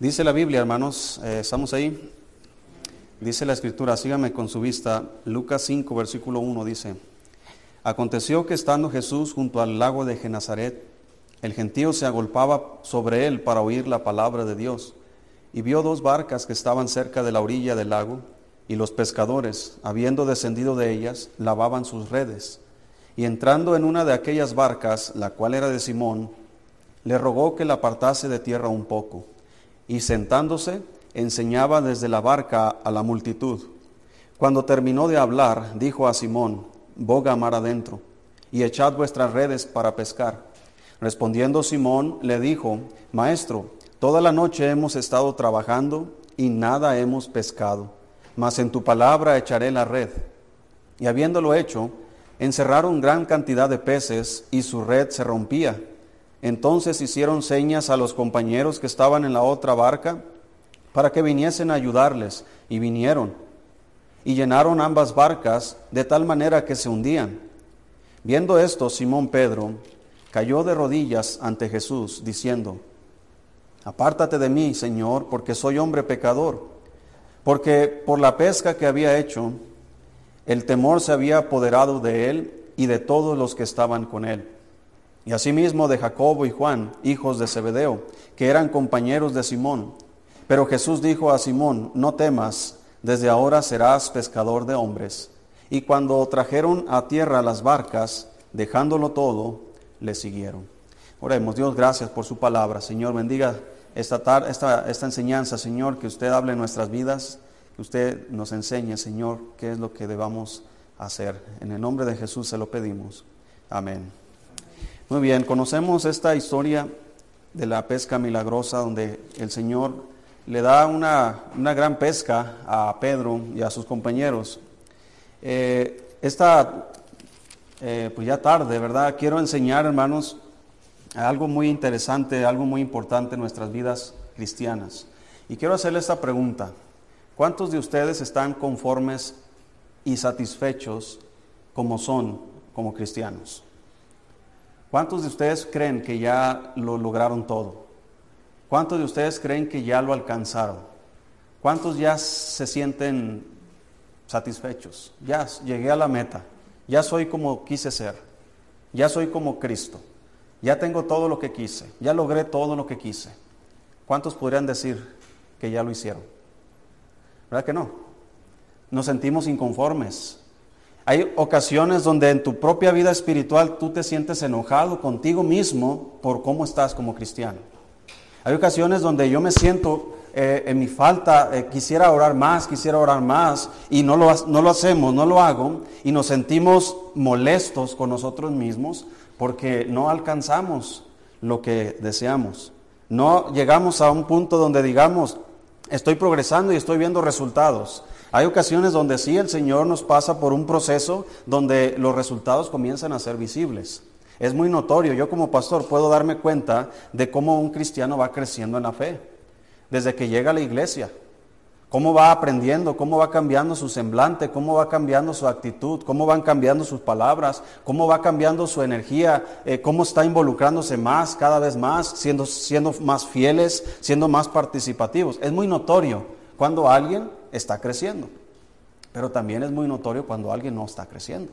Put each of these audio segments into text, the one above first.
Dice la Biblia, hermanos, eh, estamos ahí. Dice la escritura, sígame con su vista. Lucas 5, versículo 1 dice, Aconteció que estando Jesús junto al lago de Genazaret, el gentío se agolpaba sobre él para oír la palabra de Dios, y vio dos barcas que estaban cerca de la orilla del lago, y los pescadores, habiendo descendido de ellas, lavaban sus redes. Y entrando en una de aquellas barcas, la cual era de Simón, le rogó que la apartase de tierra un poco y sentándose enseñaba desde la barca a la multitud. Cuando terminó de hablar, dijo a Simón, boga mar adentro, y echad vuestras redes para pescar. Respondiendo Simón, le dijo, Maestro, toda la noche hemos estado trabajando y nada hemos pescado, mas en tu palabra echaré la red. Y habiéndolo hecho, encerraron gran cantidad de peces y su red se rompía. Entonces hicieron señas a los compañeros que estaban en la otra barca para que viniesen a ayudarles, y vinieron, y llenaron ambas barcas de tal manera que se hundían. Viendo esto, Simón Pedro cayó de rodillas ante Jesús, diciendo, Apártate de mí, Señor, porque soy hombre pecador, porque por la pesca que había hecho, el temor se había apoderado de él y de todos los que estaban con él y asimismo de Jacobo y Juan, hijos de Zebedeo, que eran compañeros de Simón. Pero Jesús dijo a Simón, no temas, desde ahora serás pescador de hombres. Y cuando trajeron a tierra las barcas, dejándolo todo, le siguieron. Oremos, Dios, gracias por su palabra. Señor, bendiga esta, tarde, esta, esta enseñanza, Señor, que usted hable en nuestras vidas, que usted nos enseñe, Señor, qué es lo que debamos hacer. En el nombre de Jesús se lo pedimos. Amén. Muy bien, conocemos esta historia de la pesca milagrosa donde el Señor le da una, gran pesca a Pedro y a sus compañeros. Eh, esta, eh, pues ya tarde, ¿verdad? Quiero enseñar, hermanos, algo muy interesante, algo muy importante en nuestras vidas cristianas. Y quiero hacerle esta pregunta. ¿Cuántos de ustedes están conformes y satisfechos como son como cristianos? ¿Cuántos de ustedes creen que ya lo lograron todo? ¿Cuántos de ustedes creen que ya lo alcanzaron? ¿Cuántos ya se sienten satisfechos? Ya llegué a la meta. Ya soy como quise ser. Ya soy como Cristo. Ya tengo todo lo que quise. Ya logré todo lo que quise. ¿Cuántos podrían decir que ya lo hicieron? ¿Verdad que no? Nos sentimos inconformes. Hay ocasiones donde en tu propia vida espiritual tú te sientes enojado contigo mismo por cómo estás como cristiano. Hay ocasiones donde yo me siento eh, en mi falta, eh, quisiera orar más, quisiera orar más, y no lo, no lo hacemos, no lo hago, y nos sentimos molestos con nosotros mismos porque no alcanzamos lo que deseamos. No llegamos a un punto donde digamos, estoy progresando y estoy viendo resultados. Hay ocasiones donde sí el Señor nos pasa por un proceso donde los resultados comienzan a ser visibles. Es muy notorio, yo como pastor puedo darme cuenta de cómo un cristiano va creciendo en la fe, desde que llega a la iglesia, cómo va aprendiendo, cómo va cambiando su semblante, cómo va cambiando su actitud, cómo van cambiando sus palabras, cómo va cambiando su energía, eh, cómo está involucrándose más, cada vez más, siendo, siendo más fieles, siendo más participativos. Es muy notorio cuando alguien está creciendo. Pero también es muy notorio cuando alguien no está creciendo.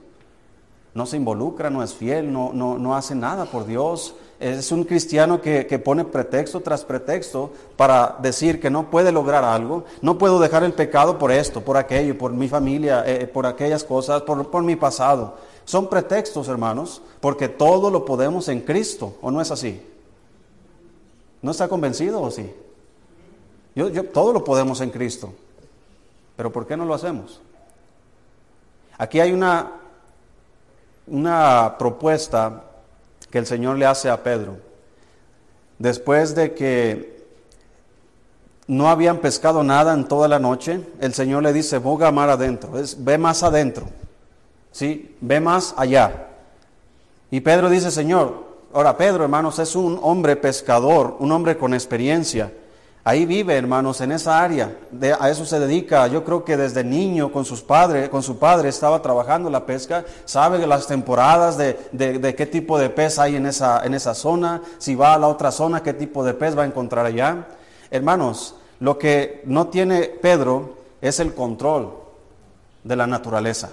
No se involucra, no es fiel, no, no, no hace nada por Dios. Es un cristiano que, pone pretexto tras pretexto para decir que no puede lograr algo. No puedo dejar el pecado por esto, por aquello, por mi familia, eh, por aquellas cosas, por, por mi pasado. Son pretextos, hermanos, porque todo lo podemos en Cristo, ¿o no es así? ¿No está convencido o sí? Yo, yo, todo lo podemos en Cristo. Pero ¿por qué no lo hacemos? Aquí hay una, una propuesta que el Señor le hace a Pedro. Después de que no habían pescado nada en toda la noche, el Señor le dice, boga mar adentro, es, ve más adentro, ¿sí? ve más allá. Y Pedro dice, Señor, ahora Pedro, hermanos, es un hombre pescador, un hombre con experiencia. Ahí vive, hermanos, en esa área. a eso se dedica. Yo creo que desde niño con sus padres, con su padre estaba trabajando la pesca. Sabe las temporadas de, de, qué tipo de pez hay en esa, en esa zona. Si va a la otra zona, qué tipo de pez va a encontrar allá. Hermanos, lo que no tiene Pedro es el control de la naturaleza.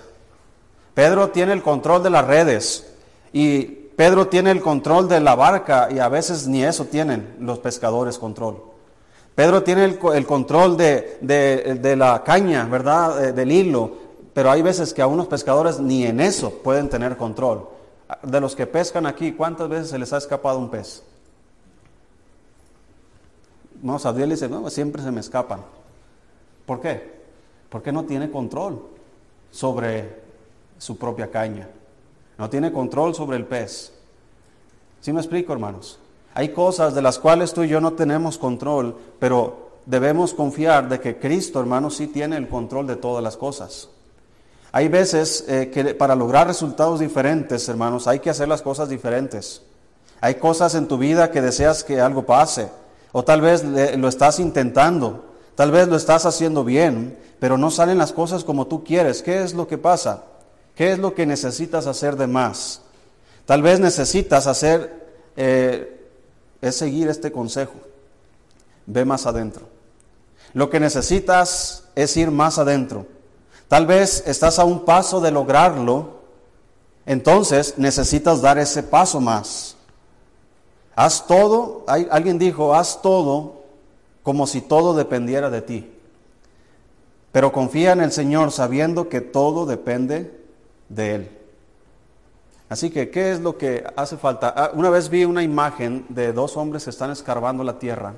Pedro tiene el control de las redes y Pedro tiene el control de la barca y a veces ni eso tienen los pescadores control. Pedro tiene el, control de, de, la caña, ¿verdad? Eh, del hilo, pero hay veces que a unos pescadores ni en eso pueden tener control. De los que pescan aquí, ¿cuántas veces se les ha escapado un pez? No, Sabdiel dice, no, siempre se me escapan. ¿Por qué? Porque no tiene control sobre su propia caña. No tiene control sobre el pez. ¿Sí me explico, hermanos? Hay cosas de las cuales tú y yo no tenemos control, pero debemos confiar de que Cristo, hermanos, sí tiene el control de todas las cosas. Hay veces eh, que para lograr resultados diferentes, hermanos, hay que hacer las cosas diferentes. Hay cosas en tu vida que deseas que algo pase, o tal vez lo estás intentando, tal vez lo estás haciendo bien, pero no salen las cosas como tú quieres. ¿Qué es lo que pasa? ¿Qué es lo que necesitas hacer de más? Tal vez necesitas hacer eh, es seguir este consejo. Ve más adentro. Lo que necesitas es ir más adentro. Tal vez estás a un paso de lograrlo, entonces necesitas dar ese paso más. Haz todo, alguien dijo, haz todo como si todo dependiera de ti. Pero confía en el Señor sabiendo que todo depende de Él. Así que, ¿qué es lo que hace falta? Ah, una vez vi una imagen de dos hombres que están escarbando la tierra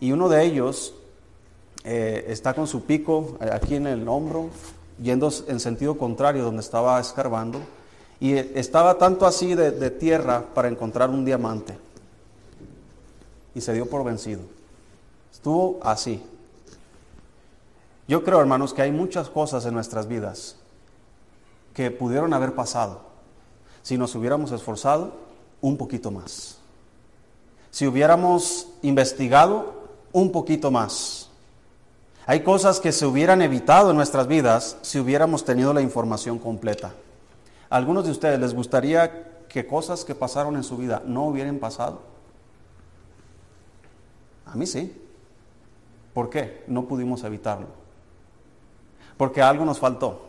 y uno de ellos eh, está con su pico eh, aquí en el hombro, yendo en sentido contrario donde estaba escarbando y estaba tanto así de tierra para encontrar un diamante y se dio por vencido. Estuvo así. Yo creo, hermanos, que hay muchas cosas en nuestras vidas que pudieron haber pasado si nos hubiéramos esforzado un poquito más. Si hubiéramos investigado un poquito más. Hay cosas que se hubieran evitado en nuestras vidas si hubiéramos tenido la información completa. ¿A algunos de ustedes les gustaría que cosas que pasaron en su vida no hubieran pasado? A mí sí. ¿Por qué? No pudimos evitarlo. Porque algo nos faltó.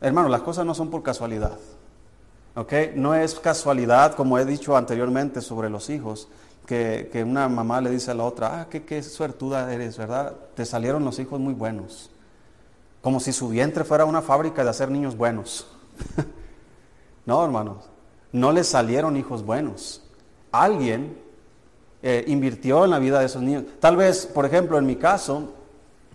Hermano, las cosas no son por casualidad. No es casualidad, como he dicho anteriormente sobre los hijos, que, una mamá le dice a la otra, ah, qué, qué suertuda eres, ¿verdad? Te salieron los hijos muy buenos. Como si su vientre fuera una fábrica de hacer niños buenos. no, hermanos, no le salieron hijos buenos. Alguien eh, invirtió en la vida de esos niños. Tal vez, por ejemplo, en mi caso,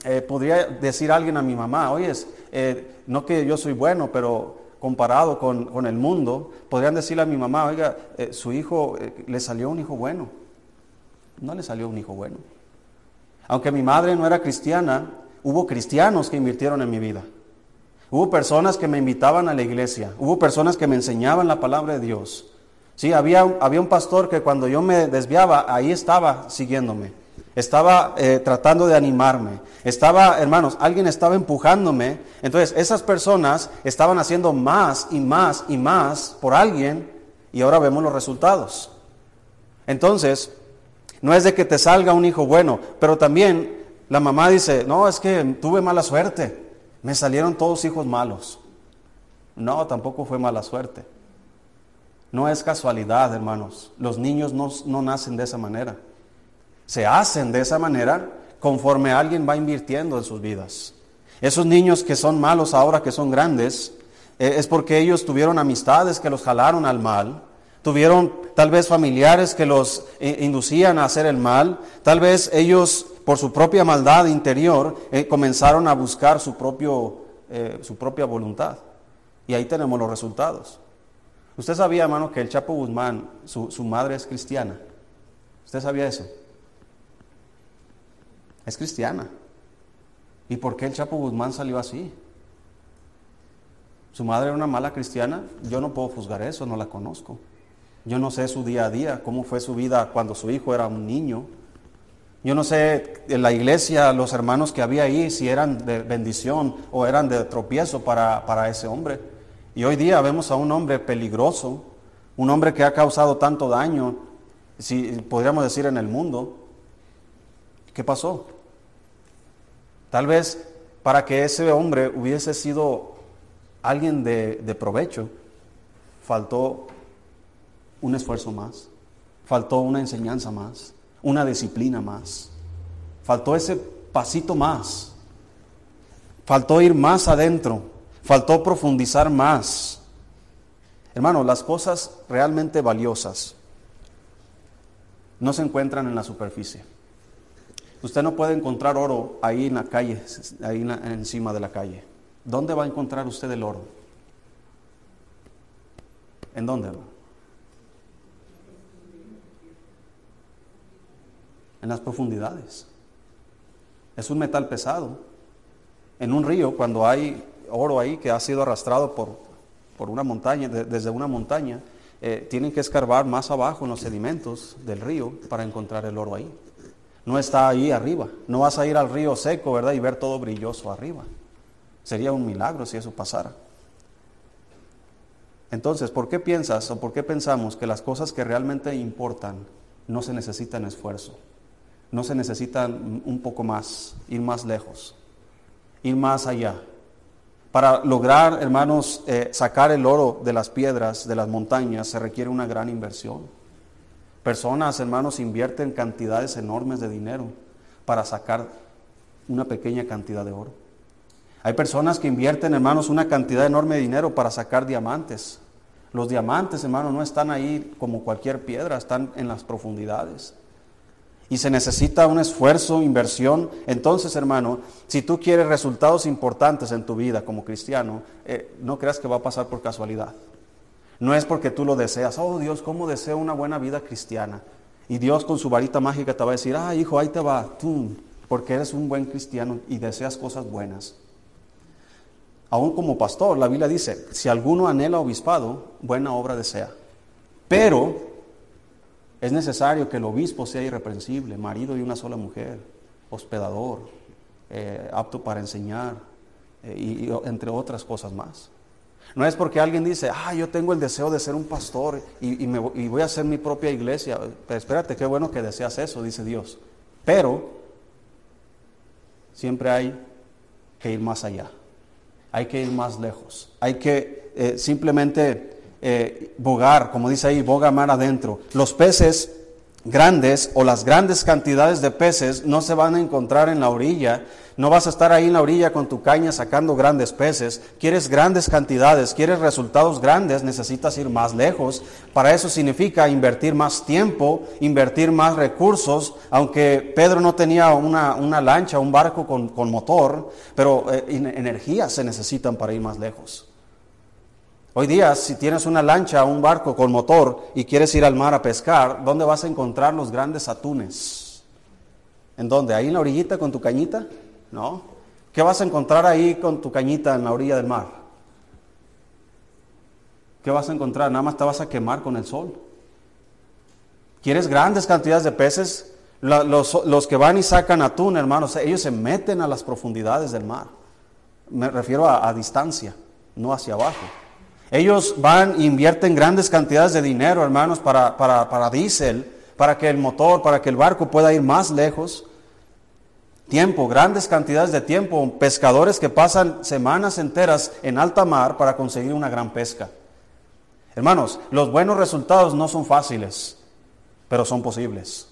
eh, podría decir alguien a mi mamá, oye, eh, no que yo soy bueno, pero comparado con, el mundo, podrían decirle a mi mamá, oiga, eh, su hijo eh, le salió un hijo bueno. No le salió un hijo bueno. Aunque mi madre no era cristiana, hubo cristianos que invirtieron en mi vida. Hubo personas que me invitaban a la iglesia, hubo personas que me enseñaban la palabra de Dios. Sí, había, había un pastor que cuando yo me desviaba, ahí estaba siguiéndome. Estaba eh, tratando de animarme. Estaba, hermanos, alguien estaba empujándome. Entonces, esas personas estaban haciendo más y más y más por alguien y ahora vemos los resultados. Entonces, no es de que te salga un hijo bueno, pero también la mamá dice, no, es que tuve mala suerte. Me salieron todos hijos malos. No, tampoco fue mala suerte. No es casualidad, hermanos. Los niños no, no nacen de esa manera se hacen de esa manera conforme alguien va invirtiendo en sus vidas. Esos niños que son malos ahora que son grandes, eh, es porque ellos tuvieron amistades que los jalaron al mal, tuvieron tal vez familiares que los eh, inducían a hacer el mal, tal vez ellos por su propia maldad interior eh, comenzaron a buscar su, propio, su propia voluntad. Y ahí tenemos los resultados. Usted sabía, hermano, que el Chapo Guzmán, su, su madre es cristiana. ¿Usted sabía eso? Es cristiana. ¿Y por qué el Chapo Guzmán salió así? ¿Su madre era una mala cristiana? Yo no puedo juzgar eso, no la conozco. Yo no sé su día a día, cómo fue su vida cuando su hijo era un niño. Yo no sé en la iglesia, los hermanos que había ahí, si eran de bendición o eran de tropiezo para, para ese hombre. Y hoy día vemos a un hombre peligroso, un hombre que ha causado tanto daño, si podríamos decir en el mundo, ¿Qué pasó? Tal vez para que ese hombre hubiese sido alguien de, provecho, faltó un esfuerzo más, faltó una enseñanza más, una disciplina más, faltó ese pasito más, faltó ir más adentro, faltó profundizar más. Hermano, las cosas realmente valiosas no se encuentran en la superficie. Usted no puede encontrar oro ahí en la calle, ahí encima de la calle. ¿Dónde va a encontrar usted el oro? ¿En dónde? En las profundidades. Es un metal pesado. En un río, cuando hay oro ahí que ha sido arrastrado por, por una montaña, desde una montaña, eh, tienen que escarbar más abajo en los sedimentos del río para encontrar el oro ahí. No está ahí arriba. No vas a ir al río seco, ¿verdad? Y ver todo brilloso arriba. Sería un milagro si eso pasara. Entonces, ¿por qué piensas o por qué pensamos que las cosas que realmente importan no se necesitan esfuerzo? No se necesitan un poco más, ir más lejos, ir más allá. Para lograr, hermanos, eh, sacar el oro de las piedras, de las montañas, se requiere una gran inversión. Personas, hermanos, invierten cantidades enormes de dinero para sacar una pequeña cantidad de oro. Hay personas que invierten, hermanos, una cantidad enorme de dinero para sacar diamantes. Los diamantes, hermanos, no están ahí como cualquier piedra, están en las profundidades. Y se necesita un esfuerzo, inversión. Entonces, hermano, si tú quieres resultados importantes en tu vida como cristiano, eh, no creas que va a pasar por casualidad. No es porque tú lo deseas. Oh Dios, ¿cómo deseo una buena vida cristiana? Y Dios con su varita mágica te va a decir, ah, hijo, ahí te va, tú, porque eres un buen cristiano y deseas cosas buenas. Aún como pastor, la Biblia dice, si alguno anhela obispado, buena obra desea. Pero es necesario que el obispo sea irreprensible, marido de una sola mujer, hospedador, eh, apto para enseñar, eh, y, entre otras cosas más. No es porque alguien dice, ah, yo tengo el deseo de ser un pastor y, y voy a hacer mi propia iglesia. Pero espérate, qué bueno que deseas eso, dice Dios. Pero siempre hay que ir más allá hay que ir más lejos. Hay que eh, simplemente eh, bogar, como dice ahí, boga mar adentro. Los peces grandes o las grandes cantidades de peces no se van a encontrar en la orilla. No vas a estar ahí en la orilla con tu caña sacando grandes peces. Quieres grandes cantidades, quieres resultados grandes, necesitas ir más lejos. Para eso significa invertir más tiempo, invertir más recursos. Aunque Pedro no tenía una, lancha, un barco con, motor, pero eh, energías se necesitan para ir más lejos. Hoy día, si tienes una lancha un barco con motor y quieres ir al mar a pescar, ¿dónde vas a encontrar los grandes atunes? ¿En dónde? ¿Ahí en la orillita con tu cañita? No. ¿Qué vas a encontrar ahí con tu cañita en la orilla del mar? ¿Qué vas a encontrar? Nada más te vas a quemar con el sol. ¿Quieres grandes cantidades de peces? Los, que van y sacan atún, hermanos, ellos se meten a las profundidades del mar. Me refiero a, a distancia, no hacia abajo. Ellos van e invierten grandes cantidades de dinero, hermanos, para, para, para diésel, para que el motor, para que el barco pueda ir más lejos. Tiempo, grandes cantidades de tiempo. Pescadores que pasan semanas enteras en alta mar para conseguir una gran pesca. Hermanos, los buenos resultados no son fáciles, pero son posibles.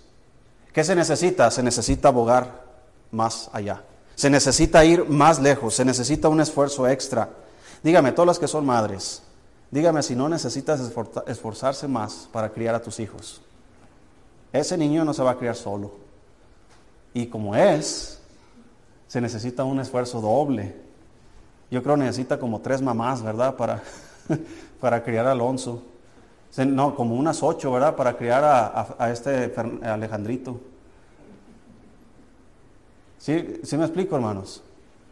¿Qué se necesita? Se necesita abogar más allá. Se necesita ir más lejos, se necesita un esfuerzo extra. Dígame, todas las que son madres, Dígame si no necesitas esforzarse más para criar a tus hijos. Ese niño no se va a criar solo. Y como es, se necesita un esfuerzo doble. Yo creo que necesita como tres mamás, ¿verdad? Para, para criar a Alonso. No, como unas ocho, ¿verdad? Para criar a, este Alejandrito. ¿Sí, ¿Sí me explico, hermanos?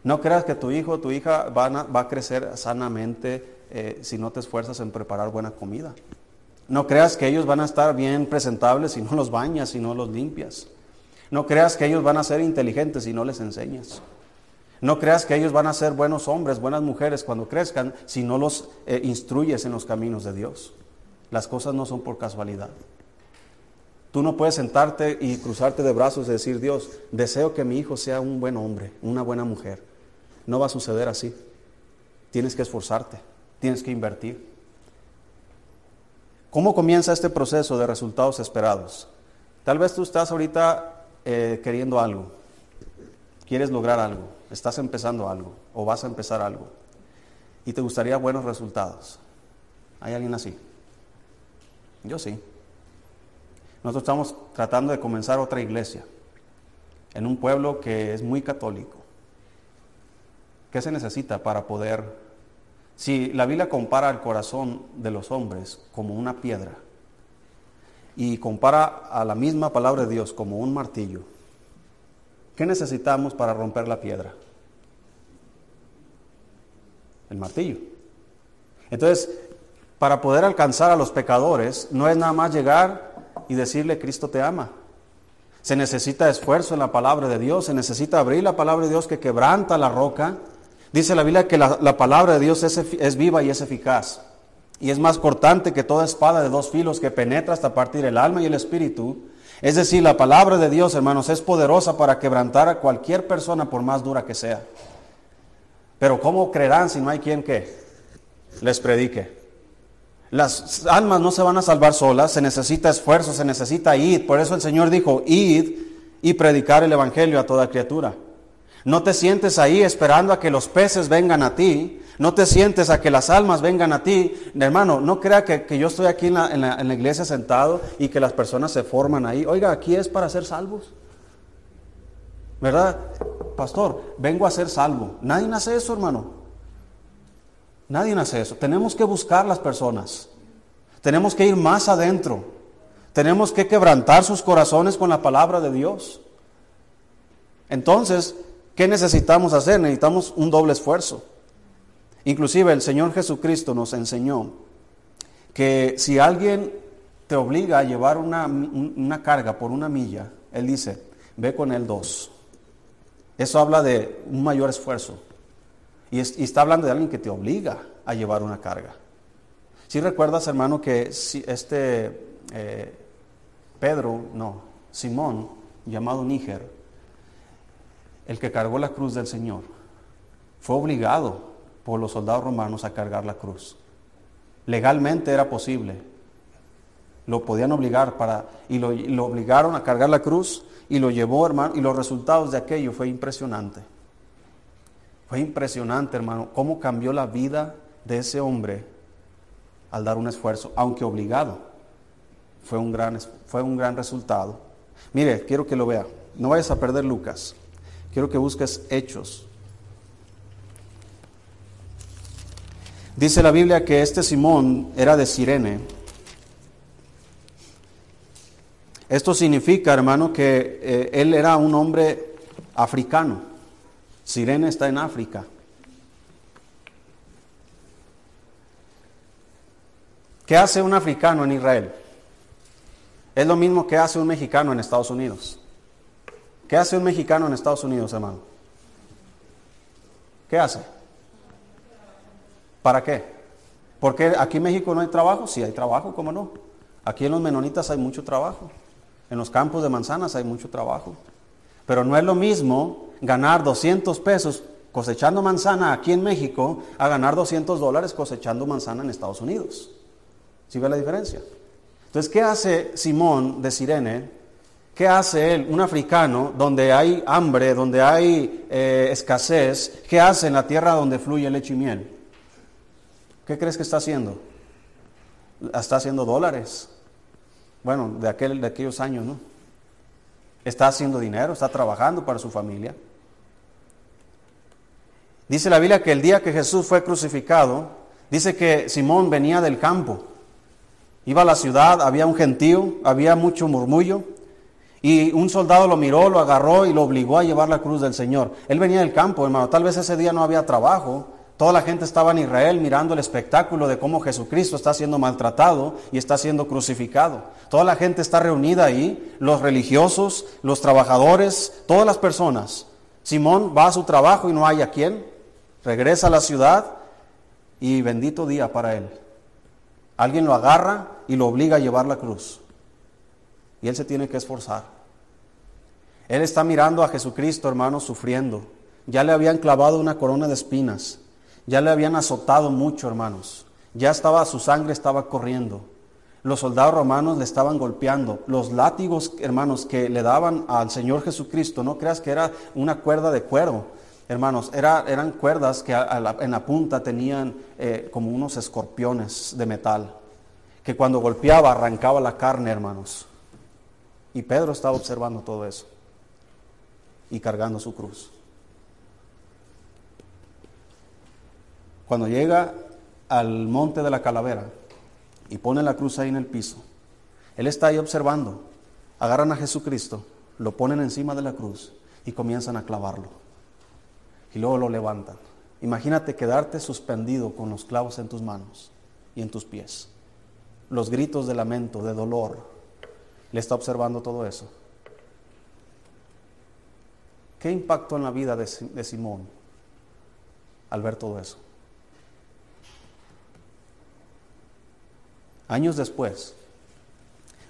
No creas que tu hijo o tu hija va a crecer sanamente eh, si no te esfuerzas en preparar buena comida. No creas que ellos van a estar bien presentables si no los bañas, si no los limpias. No creas que ellos van a ser inteligentes si no les enseñas. No creas que ellos van a ser buenos hombres, buenas mujeres cuando crezcan si no los eh, instruyes en los caminos de Dios. Las cosas no son por casualidad. Tú no puedes sentarte y cruzarte de brazos y decir, Dios, deseo que mi hijo sea un buen hombre, una buena mujer. No va a suceder así. Tienes que esforzarte, tienes que invertir. ¿Cómo comienza este proceso de resultados esperados? Tal vez tú estás ahorita eh, queriendo algo, quieres lograr algo, estás empezando algo o vas a empezar algo y te gustaría buenos resultados. ¿Hay alguien así? Yo sí. Nosotros estamos tratando de comenzar otra iglesia en un pueblo que es muy católico. ¿Qué se necesita para poder... Si la Biblia compara el corazón de los hombres como una piedra y compara a la misma palabra de Dios como un martillo, ¿qué necesitamos para romper la piedra? El martillo. Entonces, para poder alcanzar a los pecadores, no es nada más llegar y decirle Cristo te ama. Se necesita esfuerzo en la palabra de Dios, se necesita abrir la palabra de Dios que quebranta la roca. Dice la Biblia que la, palabra de Dios es, es, viva y es eficaz. Y es más cortante que toda espada de dos filos que penetra hasta partir el alma y el espíritu. Es decir, la palabra de Dios, hermanos, es poderosa para quebrantar a cualquier persona por más dura que sea. Pero ¿cómo creerán si no hay quien que les predique? Las almas no se van a salvar solas, se necesita esfuerzo, se necesita ir. Por eso el Señor dijo, id y predicar el Evangelio a toda criatura. No te sientes ahí esperando a que los peces vengan a ti, no te sientes a que las almas vengan a ti. Hermano, no crea que, yo estoy aquí en la, en la iglesia sentado y que las personas se forman ahí. Oiga, aquí es para ser salvos. ¿Verdad? Pastor, vengo a ser salvo. Nadie hace eso, hermano. Nadie hace eso. Tenemos que buscar las personas. Tenemos que ir más adentro. Tenemos que quebrantar sus corazones con la palabra de Dios. Entonces, ¿qué necesitamos hacer? Necesitamos un doble esfuerzo. Inclusive el Señor Jesucristo nos enseñó que si alguien te obliga a llevar una, una carga por una milla, Él dice, ve con Él dos. Eso habla de un mayor esfuerzo. Y, está hablando de alguien que te obliga a llevar una carga. Si recuerdas, hermano, que si este eh, Pedro, no, Simón, llamado Níger, el que cargó la cruz del Señor, fue obligado por los soldados romanos a cargar la cruz. Legalmente era posible. Lo podían obligar para, y lo, obligaron a cargar la cruz y lo llevó, hermano, y los resultados de aquello fue impresionante. Fue impresionante, hermano, cómo cambió la vida de ese hombre al dar un esfuerzo, aunque obligado. Fue un gran, fue un gran resultado. Mire, quiero que lo vea. No vayas a perder Lucas. Quiero que busques hechos. Dice la Biblia que este Simón era de Sirene. Esto significa, hermano, que eh, él era un hombre africano. Sirene está en África. ¿Qué hace un africano en Israel? Es lo mismo que hace un mexicano en Estados Unidos. ¿Qué hace un mexicano en Estados Unidos, hermano? ¿Qué hace? ¿Para qué? Porque aquí en México no hay trabajo. Sí, hay trabajo, ¿cómo no? Aquí en los menonitas hay mucho trabajo. En los campos de manzanas hay mucho trabajo. Pero no es lo mismo ganar 200 pesos cosechando manzana aquí en México a ganar 200 dólares cosechando manzana en Estados Unidos. ¿Sí ve la diferencia? Entonces, ¿qué hace Simón de Sirene? ¿Qué hace él, un africano, donde hay hambre, donde hay eh, escasez? ¿Qué hace en la tierra donde fluye leche y miel? ¿Qué crees que está haciendo? Está haciendo dólares. Bueno, de, aquel, de aquellos años, ¿no? Está haciendo dinero, está trabajando para su familia. Dice la Biblia que el día que Jesús fue crucificado, dice que Simón venía del campo. Iba a la ciudad, había un gentío, había mucho murmullo. Y un soldado lo miró, lo agarró y lo obligó a llevar la cruz del Señor. Él venía del campo, hermano. Tal vez ese día no había trabajo. Toda la gente estaba en Israel mirando el espectáculo de cómo Jesucristo está siendo maltratado y está siendo crucificado. Toda la gente está reunida ahí, los religiosos, los trabajadores, todas las personas. Simón va a su trabajo y no hay a quién. Regresa a la ciudad y bendito día para él. Alguien lo agarra y lo obliga a llevar la cruz. y él se tiene que esforzar. Él está mirando a Jesucristo, hermanos, sufriendo. Ya le habían clavado una corona de espinas. Ya le habían azotado mucho, hermanos. Ya estaba, su sangre estaba corriendo. Los soldados romanos le estaban golpeando. Los látigos, hermanos, que le daban al Señor Jesucristo, no creas que era una cuerda de cuero, hermanos, era, eran cuerdas que en la punta tenían eh, como unos escorpiones de metal, que cuando golpeaba arrancaba la carne, hermanos. Y Pedro estaba observando todo eso y cargando su cruz. Cuando llega al monte de la calavera y pone la cruz ahí en el piso, él está ahí observando. Agarran a Jesucristo, lo ponen encima de la cruz y comienzan a clavarlo. Y luego lo levantan. Imagínate quedarte suspendido con los clavos en tus manos y en tus pies. Los gritos de lamento, de dolor. Le está observando todo eso. ¿Qué impacto en la vida de, Simón al ver todo eso? Años después,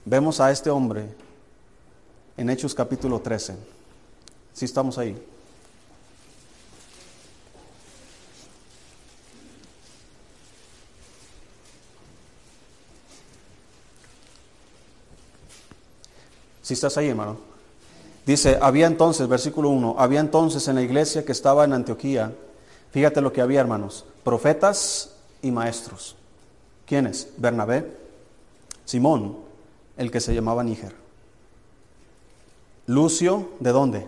vemos a este hombre en Hechos capítulo 13. Si estamos ahí. Si estás ahí, hermano. Dice, había entonces, versículo 1, había entonces en la iglesia que estaba en Antioquía, fíjate lo que había, hermanos, profetas y maestros. ¿Quiénes? Bernabé, Simón, el que se llamaba Níger. Lucio, ¿de dónde?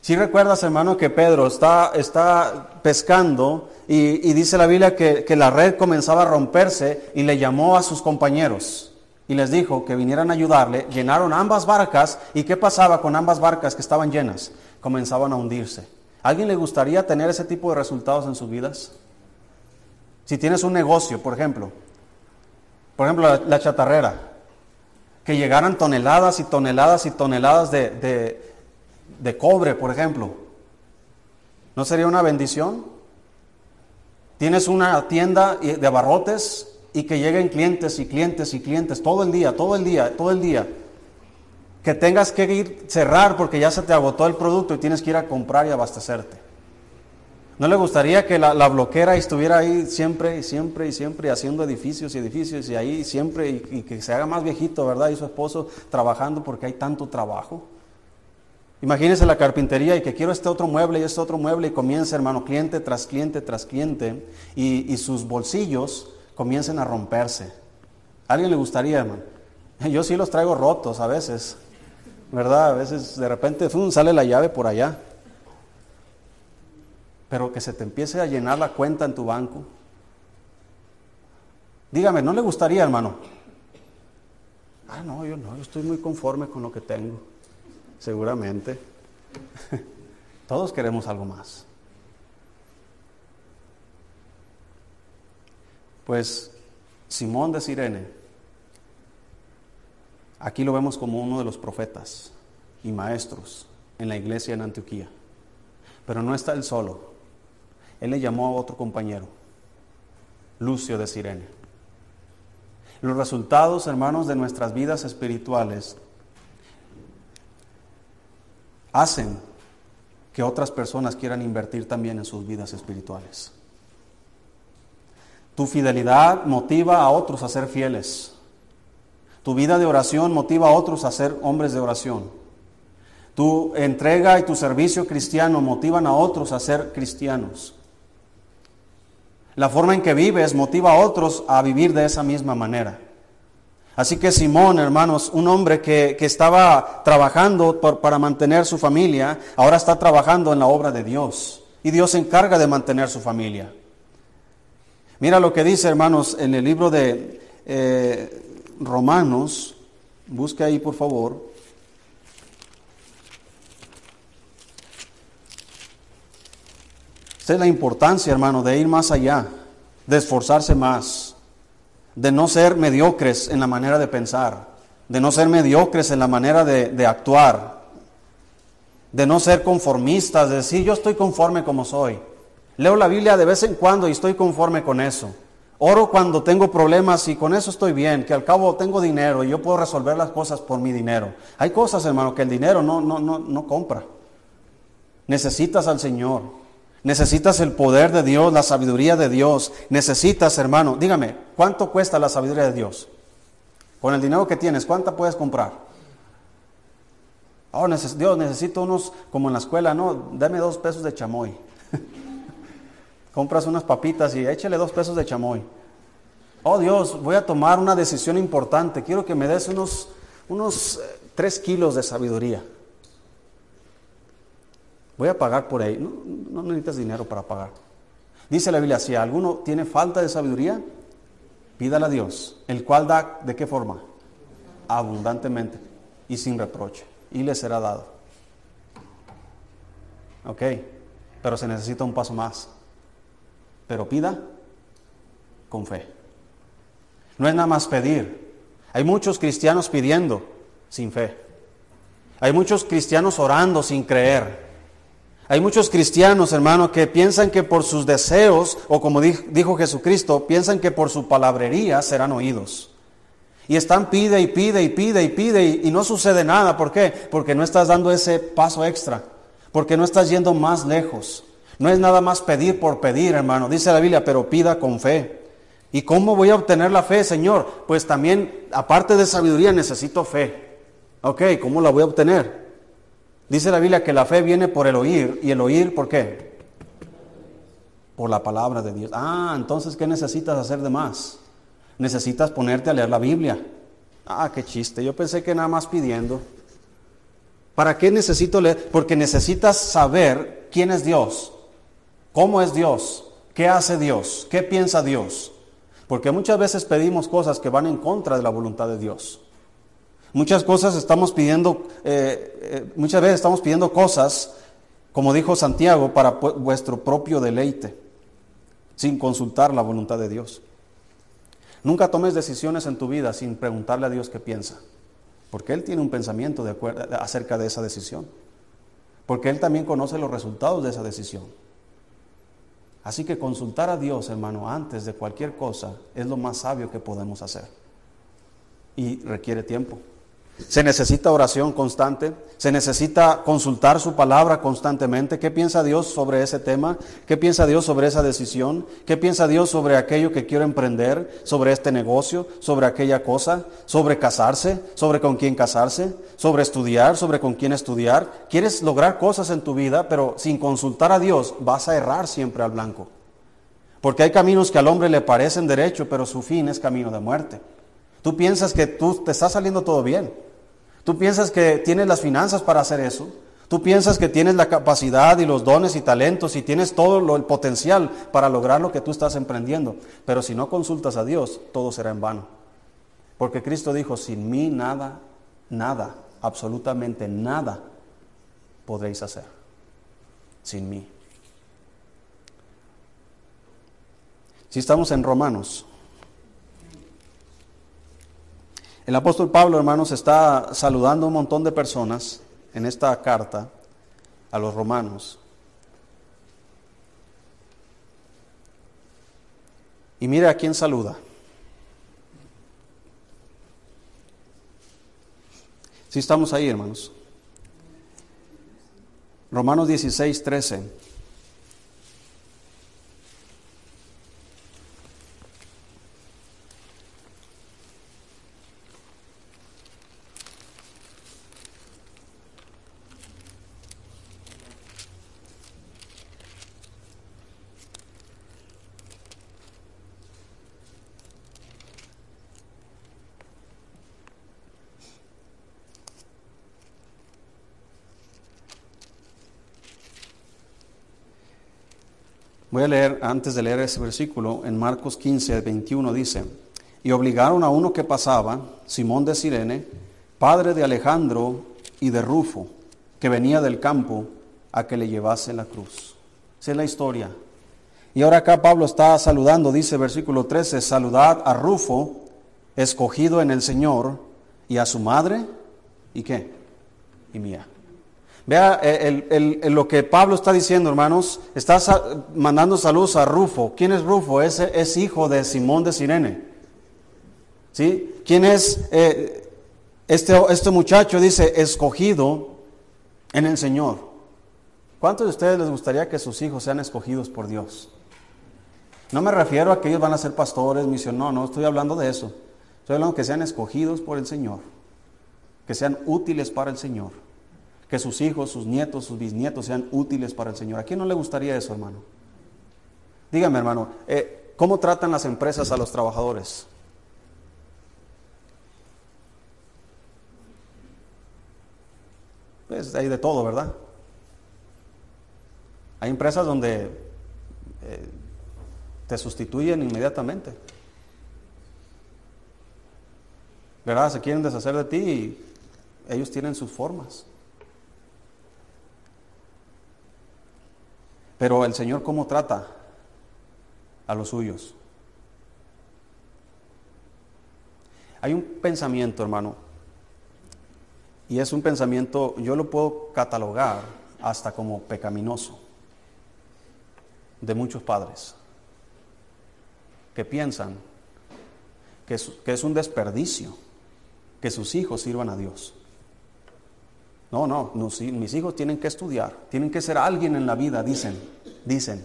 Si recuerdas, hermano, que Pedro está, está pescando y, dice la Biblia que, que la red comenzaba a romperse y le llamó a sus compañeros y les dijo que vinieran a ayudarle, llenaron ambas barcas y ¿qué pasaba con ambas barcas que estaban llenas? Comenzaban a hundirse. ¿Alguien le gustaría tener ese tipo de resultados en sus vidas? Si tienes un negocio, por ejemplo, por ejemplo, la, chatarrera, que llegaran toneladas y toneladas y toneladas de, de cobre, por ejemplo, ¿no sería una bendición? Tienes una tienda de abarrotes y que lleguen clientes y clientes y clientes todo el día, todo el día, todo el día. Que tengas que ir cerrar porque ya se te agotó el producto y tienes que ir a comprar y abastecerte. ¿No le gustaría que la, bloquera estuviera ahí siempre y siempre y siempre haciendo edificios y edificios y ahí siempre y, que se haga más viejito, ¿verdad? Y su esposo trabajando porque hay tanto trabajo. Imagínese la carpintería y que quiero este otro mueble y este otro mueble y comienza, hermano, cliente tras cliente tras cliente y, sus bolsillos comiencen a romperse. ¿A alguien le gustaría, hermano? Yo sí los traigo rotos a veces, ¿verdad? A veces de repente sale la llave por allá pero que se te empiece a llenar la cuenta en tu banco. Dígame, ¿no le gustaría, hermano? Ah, no, yo no, yo estoy muy conforme con lo que tengo, seguramente. Todos queremos algo más. Pues Simón de Sirene, aquí lo vemos como uno de los profetas y maestros en la iglesia en Antioquía. Pero no está él solo. Él le llamó a otro compañero, Lucio de Sirene. Los resultados, hermanos, de nuestras vidas espirituales hacen que otras personas quieran invertir también en sus vidas espirituales. Tu fidelidad motiva a otros a ser fieles. Tu vida de oración motiva a otros a ser hombres de oración. Tu entrega y tu servicio cristiano motivan a otros a ser cristianos. La forma en que vives motiva a otros a vivir de esa misma manera. Así que Simón, hermanos, un hombre que, estaba trabajando para mantener su familia, ahora está trabajando en la obra de Dios. Y Dios se encarga de mantener su familia. Mira lo que dice, hermanos, en el libro de eh, Romanos. Busque ahí, por favor. Es la importancia, hermano, de ir más allá, de esforzarse más, de no ser mediocres en la manera de pensar, de no ser mediocres en la manera de, actuar, de no ser conformistas, de decir yo estoy conforme como soy. Leo la Biblia de vez en cuando y estoy conforme con eso. Oro cuando tengo problemas y con eso estoy bien, que al cabo tengo dinero y yo puedo resolver las cosas por mi dinero. Hay cosas, hermano, que el dinero no, no, no, no compra. Necesitas al Señor. Necesitas el poder de Dios, la sabiduría de Dios. Necesitas, hermano, dígame, ¿cuánto cuesta la sabiduría de Dios? Con el dinero que tienes, ¿cuánta puedes comprar? Oh, Dios, necesito unos, como en la escuela, no, dame dos pesos de chamoy. Compras unas papitas y échale dos pesos de chamoy. Oh Dios, voy a tomar una decisión importante. Quiero que me des unos, unos eh, tres kilos de sabiduría. Voy a pagar por ahí. No, necesitas dinero para pagar. Dice la Biblia, si alguno tiene falta de sabiduría, pídala a Dios, el cual da de qué forma? Abundantemente y sin reproche. Y le será dado. Ok, pero se necesita un paso más. Pero pida con fe. No es nada más pedir. Hay muchos cristianos pidiendo sin fe. Hay muchos cristianos orando sin creer. Hay muchos cristianos, hermano, que piensan que por sus deseos, o como dijo Jesucristo, piensan que por su palabrería serán oídos. Y están pide y pide y pide y pide y, no sucede nada. ¿Por qué? Porque no estás dando ese paso extra. Porque no estás yendo más lejos. No es nada más pedir por pedir, hermano. Dice la Biblia, pero pida con fe. ¿Y cómo voy a obtener la fe, Señor? Pues también, aparte de sabiduría, necesito fe. Ok, ¿cómo la voy a obtener? Dice la Biblia que la fe viene por el oír. ¿Y el oír por qué? Por la palabra de Dios. Ah, entonces, ¿qué necesitas hacer de más? Necesitas ponerte a leer la Biblia. Ah, qué chiste. Yo pensé que nada más pidiendo. ¿Para qué necesito leer? Porque necesitas saber quién es Dios, cómo es Dios, qué hace Dios, qué piensa Dios. Porque muchas veces pedimos cosas que van en contra de la voluntad de Dios. Muchas cosas estamos pidiendo, eh, eh, muchas veces estamos pidiendo cosas, como dijo Santiago, para vuestro propio deleite, sin consultar la voluntad de Dios. Nunca tomes decisiones en tu vida sin preguntarle a Dios qué piensa, porque Él tiene un pensamiento de acerca de esa decisión, porque Él también conoce los resultados de esa decisión. Así que consultar a Dios, hermano, antes de cualquier cosa es lo más sabio que podemos hacer y requiere tiempo. Se necesita oración constante, se necesita consultar su palabra constantemente. ¿Qué piensa Dios sobre ese tema? ¿Qué piensa Dios sobre esa decisión? ¿Qué piensa Dios sobre aquello que quiero emprender? ¿Sobre este negocio? ¿Sobre aquella cosa? ¿Sobre casarse? ¿Sobre con quién casarse? ¿Sobre estudiar? ¿Sobre con quién estudiar? Quieres lograr cosas en tu vida, pero sin consultar a Dios vas a errar siempre al blanco. Porque hay caminos que al hombre le parecen derecho, pero su fin es camino de muerte. Tú piensas que tú te está saliendo todo bien. Tú piensas que tienes las finanzas para hacer eso. Tú piensas que tienes la capacidad y los dones y talentos y tienes todo lo, el potencial para lograr lo que tú estás emprendiendo. Pero si no consultas a Dios, todo será en vano. Porque Cristo dijo, sin mí nada, nada, absolutamente nada podréis hacer. Sin mí. Si estamos en Romanos El apóstol Pablo, hermanos, está saludando a un montón de personas en esta carta a los romanos. Y mire a quién saluda. Si estamos ahí, hermanos. Romanos 16, 13. Voy a leer, antes de leer ese versículo, en Marcos 15, 21 dice, y obligaron a uno que pasaba, Simón de Sirene, padre de Alejandro y de Rufo, que venía del campo, a que le llevase la cruz. Esa es la historia. Y ahora acá Pablo está saludando, dice versículo 13, saludad a Rufo, escogido en el Señor, y a su madre, ¿y qué? Y mía. Vea lo que Pablo está diciendo, hermanos. Está mandando saludos a Rufo. ¿Quién es Rufo? Ese es hijo de Simón de Sirene. ¿Sí? ¿Quién es eh, este, este muchacho? Dice, escogido en el Señor. ¿Cuántos de ustedes les gustaría que sus hijos sean escogidos por Dios? No me refiero a que ellos van a ser pastores, misión, no, no estoy hablando de eso. Estoy hablando que sean escogidos por el Señor, que sean útiles para el Señor que sus hijos, sus nietos, sus bisnietos sean útiles para el Señor. ¿A quién no le gustaría eso, hermano? Dígame, hermano, eh, ¿cómo tratan las empresas a los trabajadores? Pues hay de todo, ¿verdad? Hay empresas donde eh, te sustituyen inmediatamente. ¿Verdad? Se quieren deshacer de ti y ellos tienen sus formas. Pero el Señor cómo trata a los suyos. Hay un pensamiento, hermano, y es un pensamiento, yo lo puedo catalogar hasta como pecaminoso, de muchos padres, que piensan que es, que es un desperdicio que sus hijos sirvan a Dios. No, no, mis hijos tienen que estudiar, tienen que ser alguien en la vida, dicen, dicen.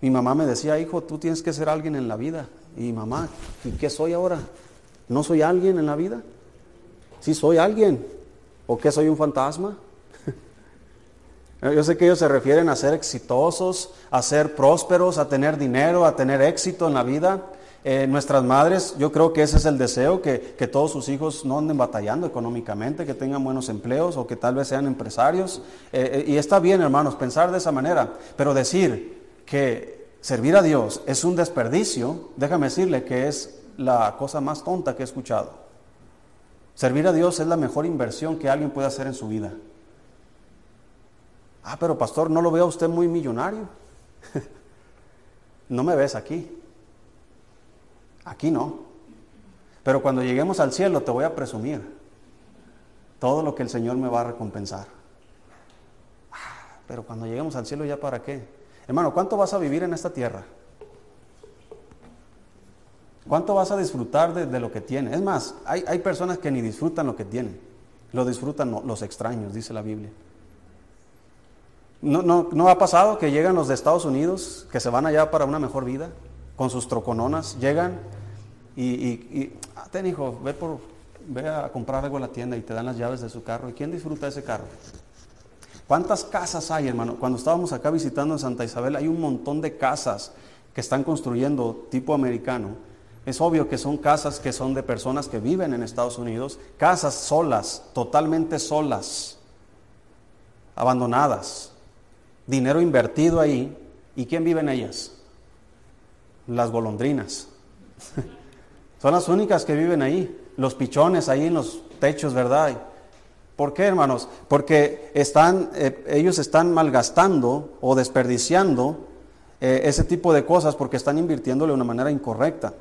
Mi mamá me decía, hijo, tú tienes que ser alguien en la vida. Y mamá, ¿y qué soy ahora? ¿No soy alguien en la vida? Sí, soy alguien. ¿O qué soy un fantasma? Yo sé que ellos se refieren a ser exitosos, a ser prósperos, a tener dinero, a tener éxito en la vida. Eh, nuestras madres, yo creo que ese es el deseo, que, todos sus hijos no anden batallando económicamente, que tengan buenos empleos o que tal vez sean empresarios. Eh, eh, y está bien, hermanos, pensar de esa manera, pero decir que servir a Dios es un desperdicio, déjame decirle que es la cosa más tonta que he escuchado. Servir a Dios es la mejor inversión que alguien puede hacer en su vida. Ah, pero pastor, no lo veo a usted muy millonario. no me ves aquí. Aquí no. Pero cuando lleguemos al cielo te voy a presumir todo lo que el Señor me va a recompensar. Ah, pero cuando lleguemos al cielo ya para qué. Hermano, ¿cuánto vas a vivir en esta tierra? ¿Cuánto vas a disfrutar de, lo que tienes? Es más, hay, hay, personas que ni disfrutan lo que tienen. Lo disfrutan los extraños, dice la Biblia. ¿No, no, ¿No ha pasado que llegan los de Estados Unidos, que se van allá para una mejor vida? con sus trocononas, llegan y, y, ah, ten hijo, ve, por, ve a comprar algo a la tienda y te dan las llaves de su carro. ¿Y quién disfruta ese carro? ¿Cuántas casas hay, hermano? Cuando estábamos acá visitando en Santa Isabel, hay un montón de casas que están construyendo tipo americano. Es obvio que son casas que son de personas que viven en Estados Unidos, casas solas, totalmente solas, abandonadas, dinero invertido ahí. ¿Y quién vive en ellas? las golondrinas. Son las únicas que viven ahí, los pichones ahí en los techos, ¿verdad? ¿Por qué, hermanos? Porque están, eh, ellos están malgastando o desperdiciando eh, ese tipo de cosas porque están invirtiéndole de una manera incorrecta.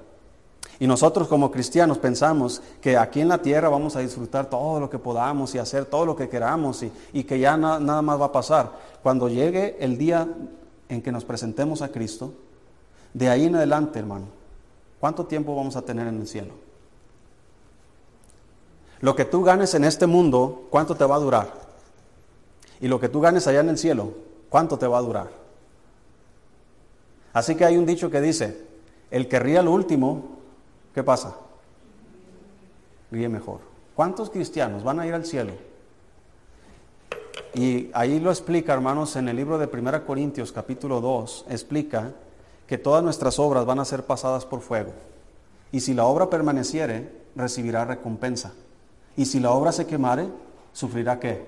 Y nosotros como cristianos pensamos que aquí en la tierra vamos a disfrutar todo lo que podamos y hacer todo lo que queramos y, que ya nada más va a pasar. Cuando llegue el día en que nos presentemos a Cristo, de ahí en adelante, hermano, ¿cuánto tiempo vamos a tener en el cielo? Lo que tú ganes en este mundo, ¿cuánto te va a durar? Y lo que tú ganes allá en el cielo, ¿cuánto te va a durar? Así que hay un dicho que dice, el que ríe al último, ¿qué pasa? Ríe mejor. ¿Cuántos cristianos van a ir al cielo? Y ahí lo explica, hermanos, en el libro de 1 Corintios capítulo 2, explica que todas nuestras obras van a ser pasadas por fuego. Y si la obra permaneciere, recibirá recompensa. Y si la obra se quemare, sufrirá qué?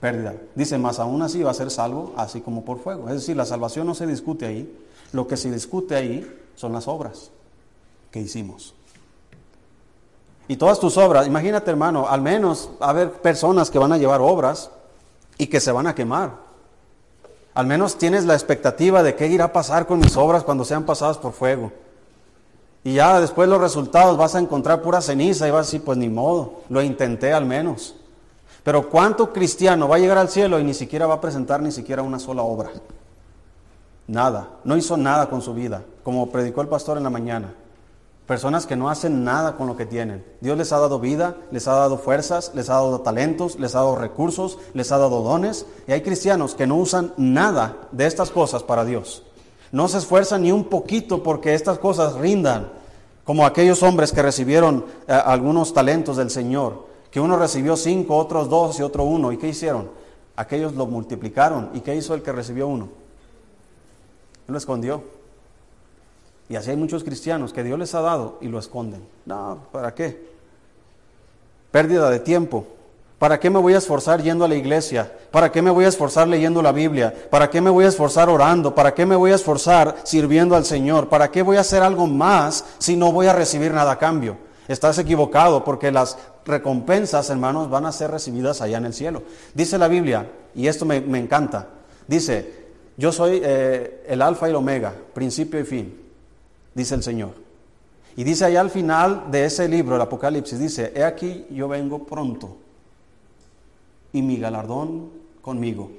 Pérdida. Dice, más aún así va a ser salvo, así como por fuego. Es decir, la salvación no se discute ahí. Lo que se discute ahí son las obras que hicimos. Y todas tus obras, imagínate hermano, al menos a haber personas que van a llevar obras y que se van a quemar. Al menos tienes la expectativa de qué irá a pasar con mis obras cuando sean pasadas por fuego. Y ya después los resultados vas a encontrar pura ceniza y vas a decir, pues ni modo, lo intenté al menos. Pero ¿cuánto cristiano va a llegar al cielo y ni siquiera va a presentar ni siquiera una sola obra? Nada, no hizo nada con su vida, como predicó el pastor en la mañana. Personas que no hacen nada con lo que tienen. Dios les ha dado vida, les ha dado fuerzas, les ha dado talentos, les ha dado recursos, les ha dado dones. Y hay cristianos que no usan nada de estas cosas para Dios. No se esfuerzan ni un poquito porque estas cosas rindan, como aquellos hombres que recibieron eh, algunos talentos del Señor, que uno recibió cinco, otros dos y otro uno. ¿Y qué hicieron? Aquellos lo multiplicaron. ¿Y qué hizo el que recibió uno? Él lo escondió. Y así hay muchos cristianos que Dios les ha dado y lo esconden. No, ¿para qué? Pérdida de tiempo. ¿Para qué me voy a esforzar yendo a la iglesia? ¿Para qué me voy a esforzar leyendo la Biblia? ¿Para qué me voy a esforzar orando? ¿Para qué me voy a esforzar sirviendo al Señor? ¿Para qué voy a hacer algo más si no voy a recibir nada a cambio? Estás equivocado porque las recompensas, hermanos, van a ser recibidas allá en el cielo. Dice la Biblia, y esto me, encanta, dice, yo soy eh, el alfa y el omega, principio y fin, dice el Señor. Y dice allá al final de ese libro, el Apocalipsis, dice, he aquí yo vengo pronto y mi galardón conmigo,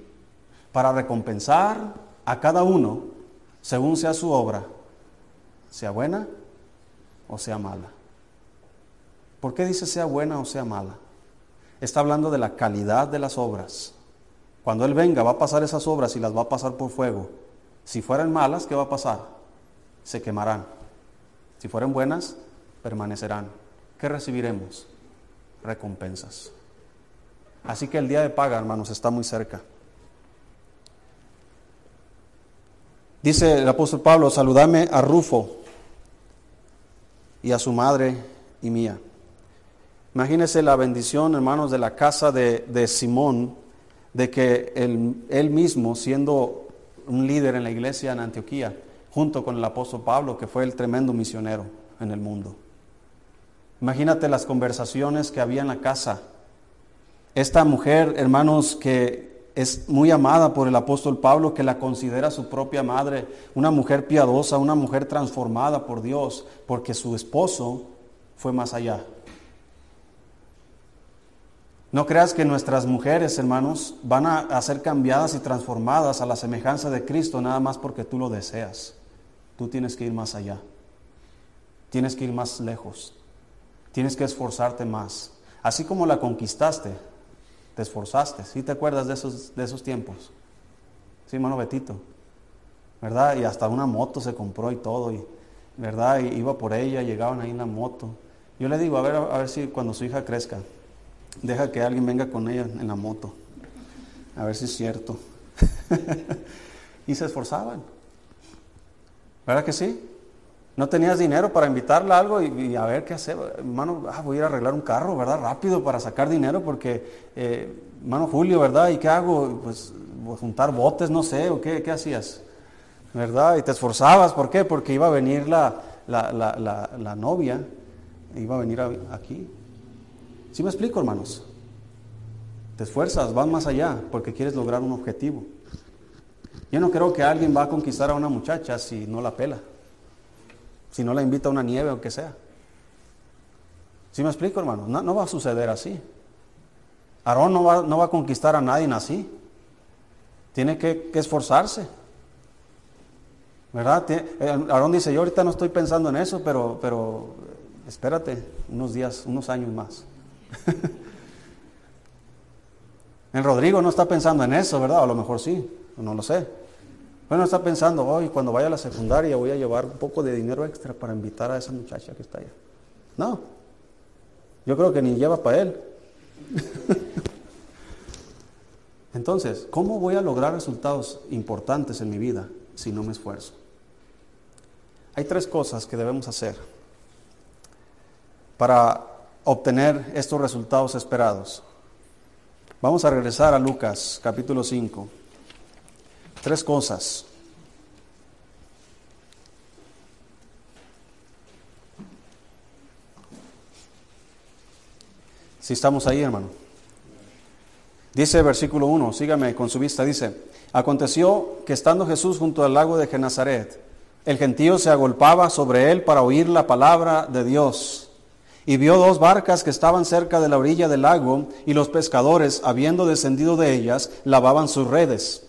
para recompensar a cada uno según sea su obra, sea buena o sea mala. ¿Por qué dice sea buena o sea mala? Está hablando de la calidad de las obras. Cuando Él venga va a pasar esas obras y las va a pasar por fuego. Si fueran malas, ¿qué va a pasar? Se quemarán. Si fueran buenas, permanecerán. ¿Qué recibiremos? Recompensas. Así que el día de paga, hermanos, está muy cerca. Dice el apóstol Pablo, saludame a Rufo y a su madre y mía. Imagínense la bendición, hermanos, de la casa de, Simón, de que él, él, mismo, siendo un líder en la iglesia en Antioquía, junto con el apóstol Pablo, que fue el tremendo misionero en el mundo. Imagínate las conversaciones que había en la casa esta mujer, hermanos, que es muy amada por el apóstol Pablo, que la considera su propia madre, una mujer piadosa, una mujer transformada por Dios, porque su esposo fue más allá. No creas que nuestras mujeres, hermanos, van a, ser cambiadas y transformadas a la semejanza de Cristo nada más porque tú lo deseas. Tú tienes que ir más allá. Tienes que ir más lejos. Tienes que esforzarte más. Así como la conquistaste, te esforzaste. ¿Sí te acuerdas de esos, de esos tiempos? Sí, hermano Betito. ¿Verdad? Y hasta una moto se compró y todo. Y, ¿Verdad? Y iba por ella, llegaban ahí en la moto. Yo le digo, a ver, a ver si cuando su hija crezca, deja que alguien venga con ella en la moto. A ver si es cierto. y se esforzaban. ¿Verdad que sí? No tenías dinero para invitarla a algo y, a ver qué hacer. Hermano, ah, voy a ir a arreglar un carro, ¿verdad? Rápido para sacar dinero porque, eh, Julio, ¿verdad? ¿Y qué hago? Pues juntar botes, no sé, o qué, qué hacías. ¿Verdad? Y te esforzabas, ¿por qué? Porque iba a venir la, la, la, la novia, iba a venir aquí. ¿Sí me explico, hermanos? Te esfuerzas, vas más allá porque quieres lograr un objetivo. Yo no creo que alguien va a conquistar a una muchacha si no la pela si no la invita a una nieve o que sea. ¿Sí me explico, hermano? No, va a suceder así. Aarón no va, no va, a conquistar a nadie así. Tiene que, esforzarse. ¿Verdad? Aarón dice, yo ahorita no estoy pensando en eso, pero, pero espérate unos días, unos años más. el Rodrigo no está pensando en eso, ¿verdad? a lo mejor sí, no lo sé. Bueno, está pensando, hoy cuando vaya a la secundaria voy a llevar un poco de dinero extra para invitar a esa muchacha que está allá. No, yo creo que ni lleva para él. Entonces, ¿cómo voy a lograr resultados importantes en mi vida si no me esfuerzo? Hay tres cosas que debemos hacer para obtener estos resultados esperados. Vamos a regresar a Lucas capítulo 5. Tres cosas. Si estamos ahí, hermano. Dice versículo 1, sígame con su vista, dice, aconteció que estando Jesús junto al lago de Genazaret, el gentío se agolpaba sobre él para oír la palabra de Dios. y vio dos barcas que estaban cerca de la orilla del lago, y los pescadores, habiendo descendido de ellas, lavaban sus redes.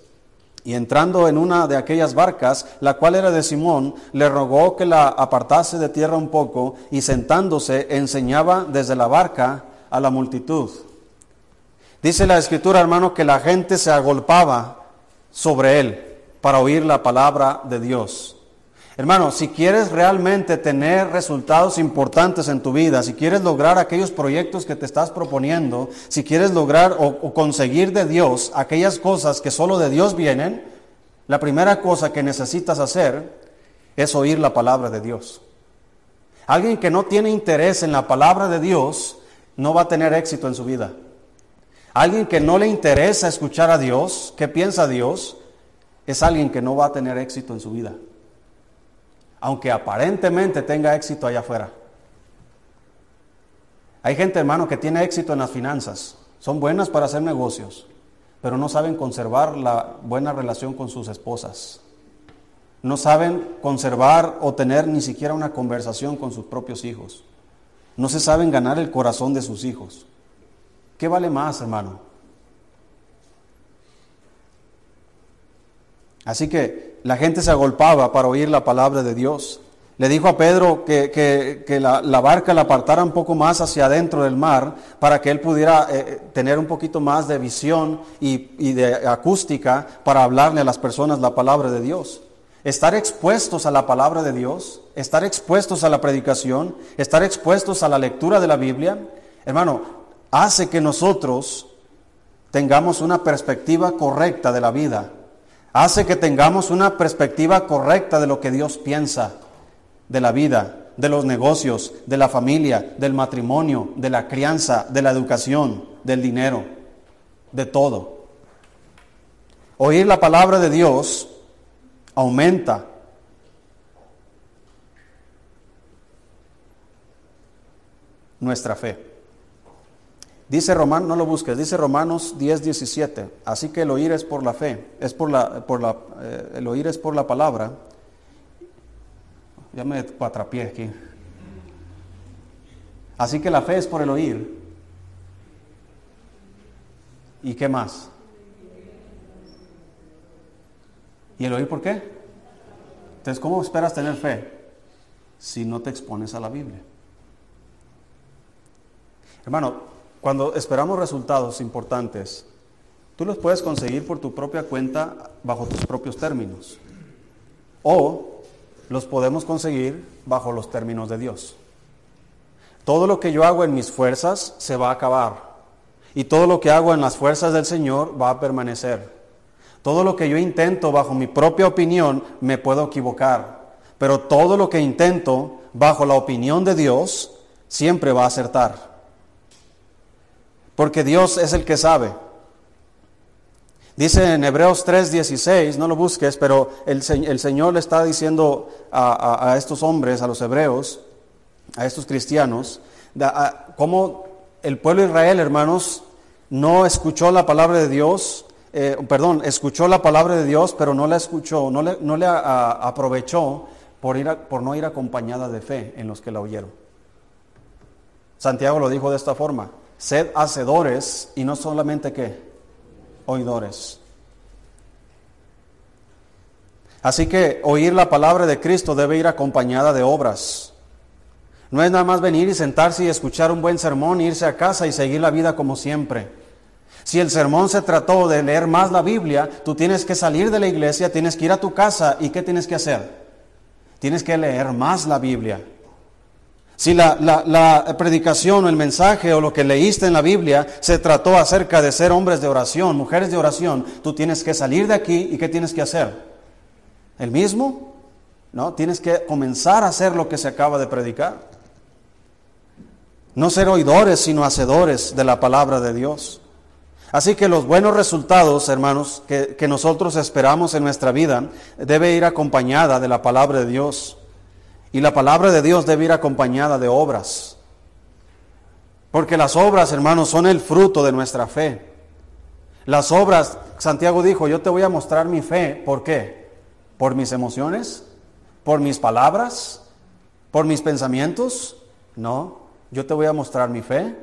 Y entrando en una de aquellas barcas, la cual era de Simón, le rogó que la apartase de tierra un poco, y sentándose enseñaba desde la barca a la multitud. Dice la escritura, hermano, que la gente se agolpaba sobre él para oír la palabra de Dios. Hermano, si quieres realmente tener resultados importantes en tu vida, si quieres lograr aquellos proyectos que te estás proponiendo, si quieres lograr o, conseguir de Dios aquellas cosas que solo de Dios vienen, la primera cosa que necesitas hacer es oír la palabra de Dios. Alguien que no tiene interés en la palabra de Dios no va a tener éxito en su vida. Alguien que no le interesa escuchar a Dios, qué piensa Dios, es alguien que no va a tener éxito en su vida aunque aparentemente tenga éxito allá afuera. Hay gente, hermano, que tiene éxito en las finanzas, son buenas para hacer negocios, pero no saben conservar la buena relación con sus esposas. No saben conservar o tener ni siquiera una conversación con sus propios hijos. No se saben ganar el corazón de sus hijos. ¿Qué vale más, hermano? Así que la gente se agolpaba para oír la palabra de Dios. Le dijo a Pedro que, la, barca la apartara un poco más hacia adentro del mar para que él pudiera eh, eh, tener un poquito más de visión y, y de acústica para hablarle a las personas la palabra de Dios. Estar expuestos a la palabra de Dios, estar expuestos a la predicación, estar expuestos a la lectura de la Biblia, hermano, hace que nosotros tengamos una perspectiva correcta de la vida hace que tengamos una perspectiva correcta de lo que Dios piensa de la vida, de los negocios, de la familia, del matrimonio, de la crianza, de la educación, del dinero, de todo. Oír la palabra de Dios aumenta nuestra fe. Dice Romanos, no lo busques, dice Romanos 10, 17. Así que el oír es por la fe, es por la, por la, eh, el oír es por la palabra. Ya me cuatrapié aquí. Así que la fe es por el oír. ¿Y qué más? ¿Y el oír por qué? Entonces, ¿cómo esperas tener fe si no te expones a la Biblia? Hermano, cuando esperamos resultados importantes, tú los puedes conseguir por tu propia cuenta bajo tus propios términos. O los podemos conseguir bajo los términos de Dios. Todo lo que yo hago en mis fuerzas se va a acabar. Y todo lo que hago en las fuerzas del Señor va a permanecer. Todo lo que yo intento bajo mi propia opinión me puedo equivocar. Pero todo lo que intento bajo la opinión de Dios siempre va a acertar porque Dios es el que sabe. Dice en Hebreos 3:16, no lo busques, pero el, Señor le está diciendo a, estos hombres, a los hebreos, a estos cristianos, cómo el pueblo de Israel, hermanos, no escuchó la palabra de Dios, eh, perdón, escuchó la palabra de Dios, pero no la escuchó, no le, no le aprovechó por, ir por no ir acompañada de fe en los que la oyeron. Santiago lo dijo de esta forma, Sed hacedores y no solamente qué, oidores. Así que oír la palabra de Cristo debe ir acompañada de obras. No es nada más venir y sentarse y escuchar un buen sermón, irse a casa y seguir la vida como siempre. Si el sermón se trató de leer más la Biblia, tú tienes que salir de la iglesia, tienes que ir a tu casa y ¿qué tienes que hacer? Tienes que leer más la Biblia. Si la, predicación o el mensaje o lo que leíste en la Biblia se trató acerca de ser hombres de oración, mujeres de oración, tú tienes que salir de aquí y ¿qué tienes que hacer? ¿El mismo? ¿No? Tienes que comenzar a hacer lo que se acaba de predicar. No ser oidores, sino hacedores de la palabra de Dios. Así que los buenos resultados, hermanos, que, que nosotros esperamos en nuestra vida, debe ir acompañada de la palabra de Dios. Y la palabra de Dios debe ir acompañada de obras. Porque las obras, hermanos, son el fruto de nuestra fe. Las obras, Santiago dijo, yo te voy a mostrar mi fe. ¿Por qué? ¿Por mis emociones? ¿Por mis palabras? ¿Por mis pensamientos? No. Yo te voy a mostrar mi fe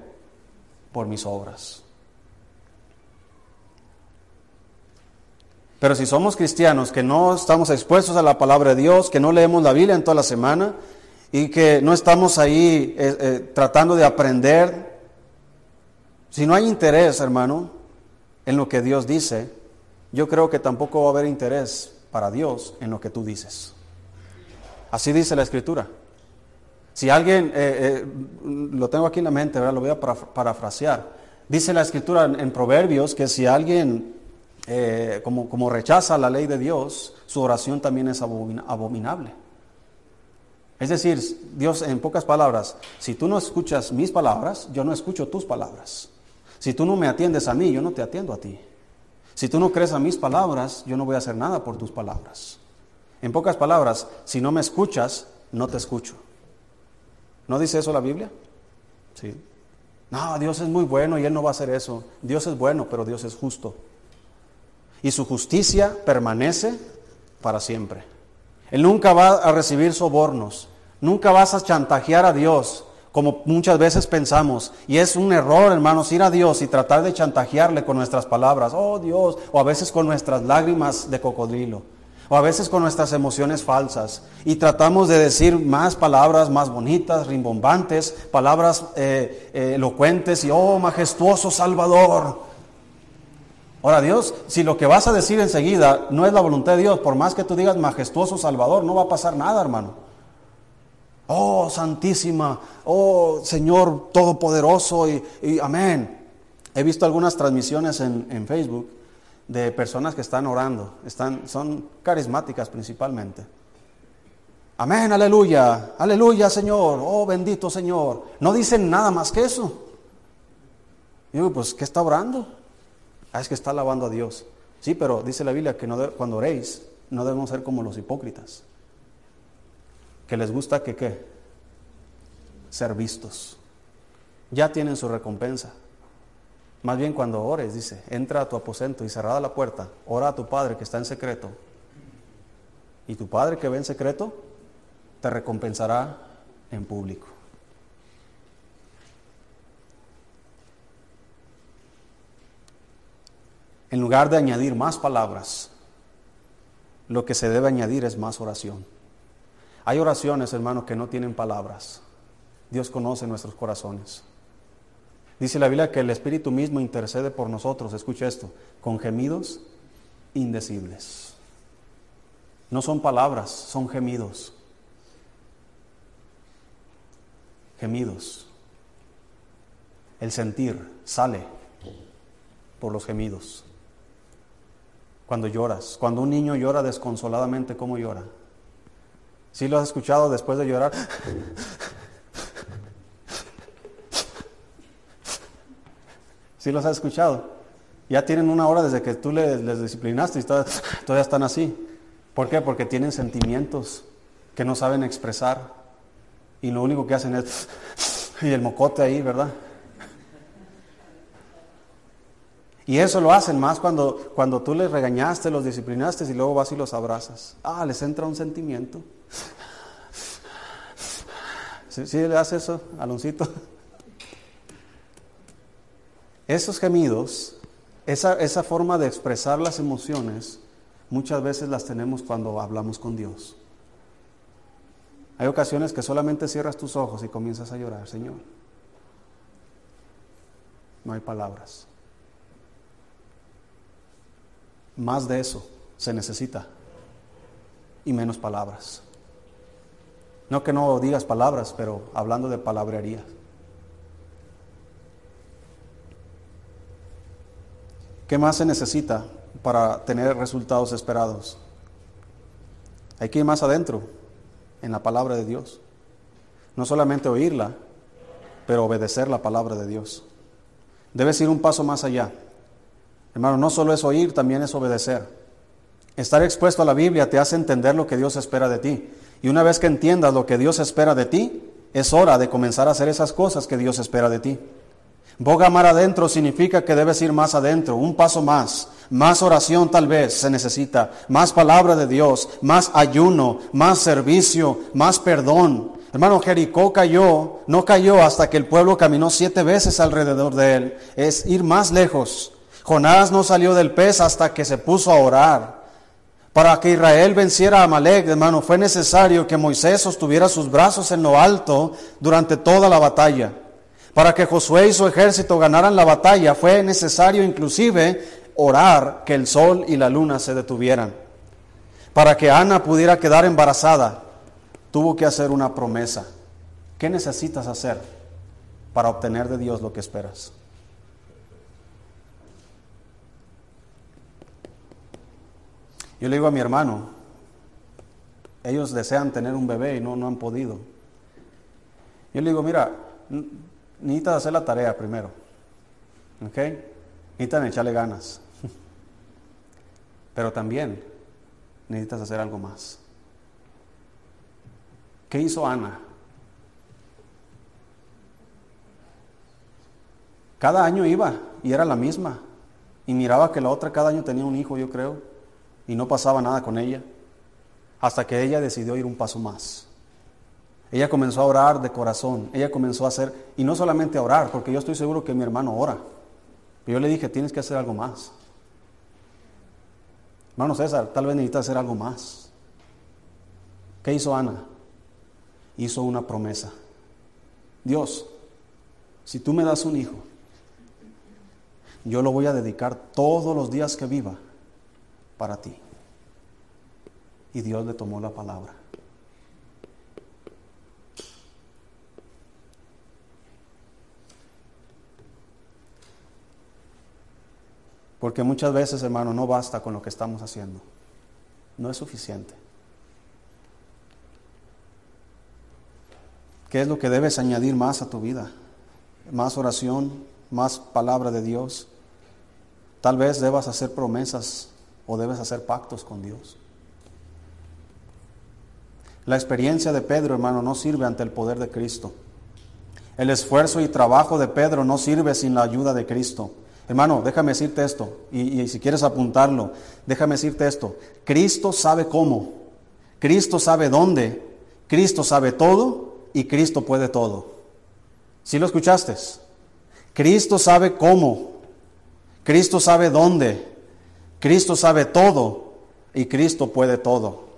por mis obras. Pero si somos cristianos que no estamos expuestos a la palabra de Dios, que no leemos la Biblia en toda la semana y que no estamos ahí eh, eh, tratando de aprender, si no hay interés, hermano, en lo que Dios dice, yo creo que tampoco va a haber interés para Dios en lo que tú dices. Así dice la Escritura. Si alguien, eh, lo tengo aquí en la mente, lo voy a parafrasear. Dice la Escritura en Proverbios que si alguien eh, como, como rechaza la ley de Dios, su oración también es abominable. Es decir, Dios, en pocas palabras, si tú no escuchas mis palabras, yo no escucho tus palabras. Si tú no me atiendes a mí, yo no te atiendo a ti. Si tú no crees a mis palabras, yo no voy a hacer nada por tus palabras. En pocas palabras, si no me escuchas, no te escucho. ¿No dice eso la Biblia? Sí. No, Dios es muy bueno y Él no va a hacer eso. Dios es bueno, pero Dios es justo y su justicia permanece para siempre. Él nunca va a recibir sobornos, nunca vas a chantajear a Dios como muchas veces pensamos. Y es un error, hermanos, ir a Dios y tratar de chantajearle con nuestras palabras, oh Dios, o a veces con nuestras lágrimas de cocodrilo, o a veces con nuestras emociones falsas. Y tratamos de decir más palabras más bonitas, rimbombantes, palabras eh, eh, elocuentes y, oh, majestuoso Salvador. Ahora Dios, si lo que vas a decir enseguida no es la voluntad de Dios, por más que tú digas majestuoso Salvador, no va a pasar nada, hermano. Oh, Santísima, oh Señor Todopoderoso y, amén. He visto algunas transmisiones en, Facebook de personas que están orando, están, son carismáticas principalmente. Amén, aleluya, aleluya Señor, oh bendito Señor. No dicen nada más que eso. Y digo, pues, ¿qué está orando? Ah, es que está alabando a Dios. Sí, pero dice la Biblia que cuando oréis no debemos ser como los hipócritas. Que les gusta que qué? Ser vistos. Ya tienen su recompensa. Más bien cuando ores, dice, entra a tu aposento y cerrada la puerta, ora a tu Padre que está en secreto. Y tu Padre que ve en secreto te recompensará en público. En lugar de añadir más palabras, lo que se debe añadir es más oración. Hay oraciones, hermanos, que no tienen palabras. Dios conoce nuestros corazones. Dice la Biblia que el Espíritu mismo intercede por nosotros, escucha esto, con gemidos indecibles. No son palabras, son gemidos. Gemidos. El sentir sale por los gemidos cuando lloras. Cuando un niño llora desconsoladamente, ¿cómo llora? ¿Sí lo has escuchado después de llorar? ¿Sí los has escuchado? Ya tienen una hora desde que tú les, disciplinaste y todavía están así. ¿Por qué? Porque tienen sentimientos que no saben expresar. Y lo único que hacen es... Y el mocote ahí, ¿verdad? Y eso lo hacen más cuando, cuando tú les regañaste, los disciplinaste y luego vas y los abrazas. Ah, les entra un sentimiento. ¿Sí, le hace eso, Aloncito? Esos gemidos, esa, esa forma de expresar las emociones, muchas veces las tenemos cuando hablamos con Dios. Hay ocasiones que solamente cierras tus ojos y comienzas a llorar, Señor. No hay palabras. Más de eso se necesita y menos palabras. No que no digas palabras, pero hablando de palabrería. ¿Qué más se necesita para tener resultados esperados? Hay que ir más adentro en la palabra de Dios. No solamente oírla, pero obedecer la palabra de Dios. Debes ir un paso más allá. Hermano, no solo es oír, también es obedecer. Estar expuesto a la Biblia te hace entender lo que Dios espera de ti. Y una vez que entiendas lo que Dios espera de ti, es hora de comenzar a hacer esas cosas que Dios espera de ti. Boga mar adentro significa que debes ir más adentro, un paso más. Más oración tal vez se necesita, más palabra de Dios, más ayuno, más servicio, más perdón, Hermano, Jericó cayó, no cayó hasta que el pueblo caminó siete veces alrededor de él. Es ir más lejos. Jonás no salió del pez hasta que se puso a orar. Para que Israel venciera a Amalek, hermano, fue necesario que Moisés sostuviera sus brazos en lo alto durante toda la batalla. Para que Josué y su ejército ganaran la batalla, fue necesario inclusive orar que el sol y la luna se detuvieran. Para que Ana pudiera quedar embarazada, tuvo que hacer una promesa. ¿Qué necesitas hacer para obtener de Dios lo que esperas? Yo le digo a mi hermano, ellos desean tener un bebé y no, no han podido. Yo le digo, mira, necesitas hacer la tarea primero. ¿Ok? Necesitan echarle ganas. Pero también necesitas hacer algo más. ¿Qué hizo Ana? Cada año iba y era la misma. Y miraba que la otra cada año tenía un hijo, yo creo, y no pasaba nada con ella. Hasta que ella decidió ir un paso más. Ella comenzó a orar de corazón. Ella comenzó a hacer, y no solamente a orar, porque yo estoy seguro que mi hermano ora. Pero yo le dije, tienes que hacer algo más. Hermano César, tal vez necesitas hacer algo más. ¿Qué hizo Ana? hizo una promesa. Dios, si tú me das un hijo, yo lo voy a dedicar todos los días que viva para ti. Y Dios le tomó la palabra. Porque muchas veces, hermano, no basta con lo que estamos haciendo. No es suficiente. ¿Qué es lo que debes añadir más a tu vida? Más oración, más palabra de Dios. Tal vez debas hacer promesas o debes hacer pactos con Dios. La experiencia de Pedro, hermano, no sirve ante el poder de Cristo. El esfuerzo y trabajo de Pedro no sirve sin la ayuda de Cristo. Hermano, déjame decirte esto, y, si quieres apuntarlo, déjame decirte esto. Cristo sabe cómo, Cristo sabe dónde, Cristo sabe todo y Cristo puede todo. ¿Sí lo escuchaste? Cristo sabe cómo, Cristo sabe dónde, Cristo sabe todo y Cristo puede todo.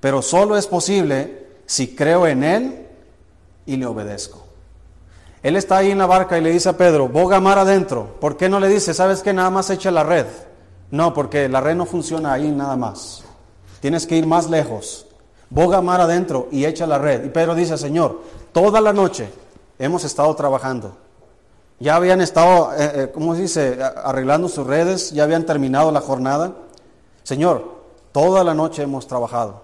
Pero solo es posible si creo en Él y le obedezco. Él está ahí en la barca y le dice a Pedro, boga mar adentro. ¿Por qué no le dice, sabes que nada más echa la red? No, porque la red no funciona ahí nada más. Tienes que ir más lejos boga mar adentro y echa la red. Y Pedro dice, Señor, toda la noche hemos estado trabajando. Ya habían estado, eh, eh, ¿cómo se dice?, arreglando sus redes, ya habían terminado la jornada. Señor, toda la noche hemos trabajado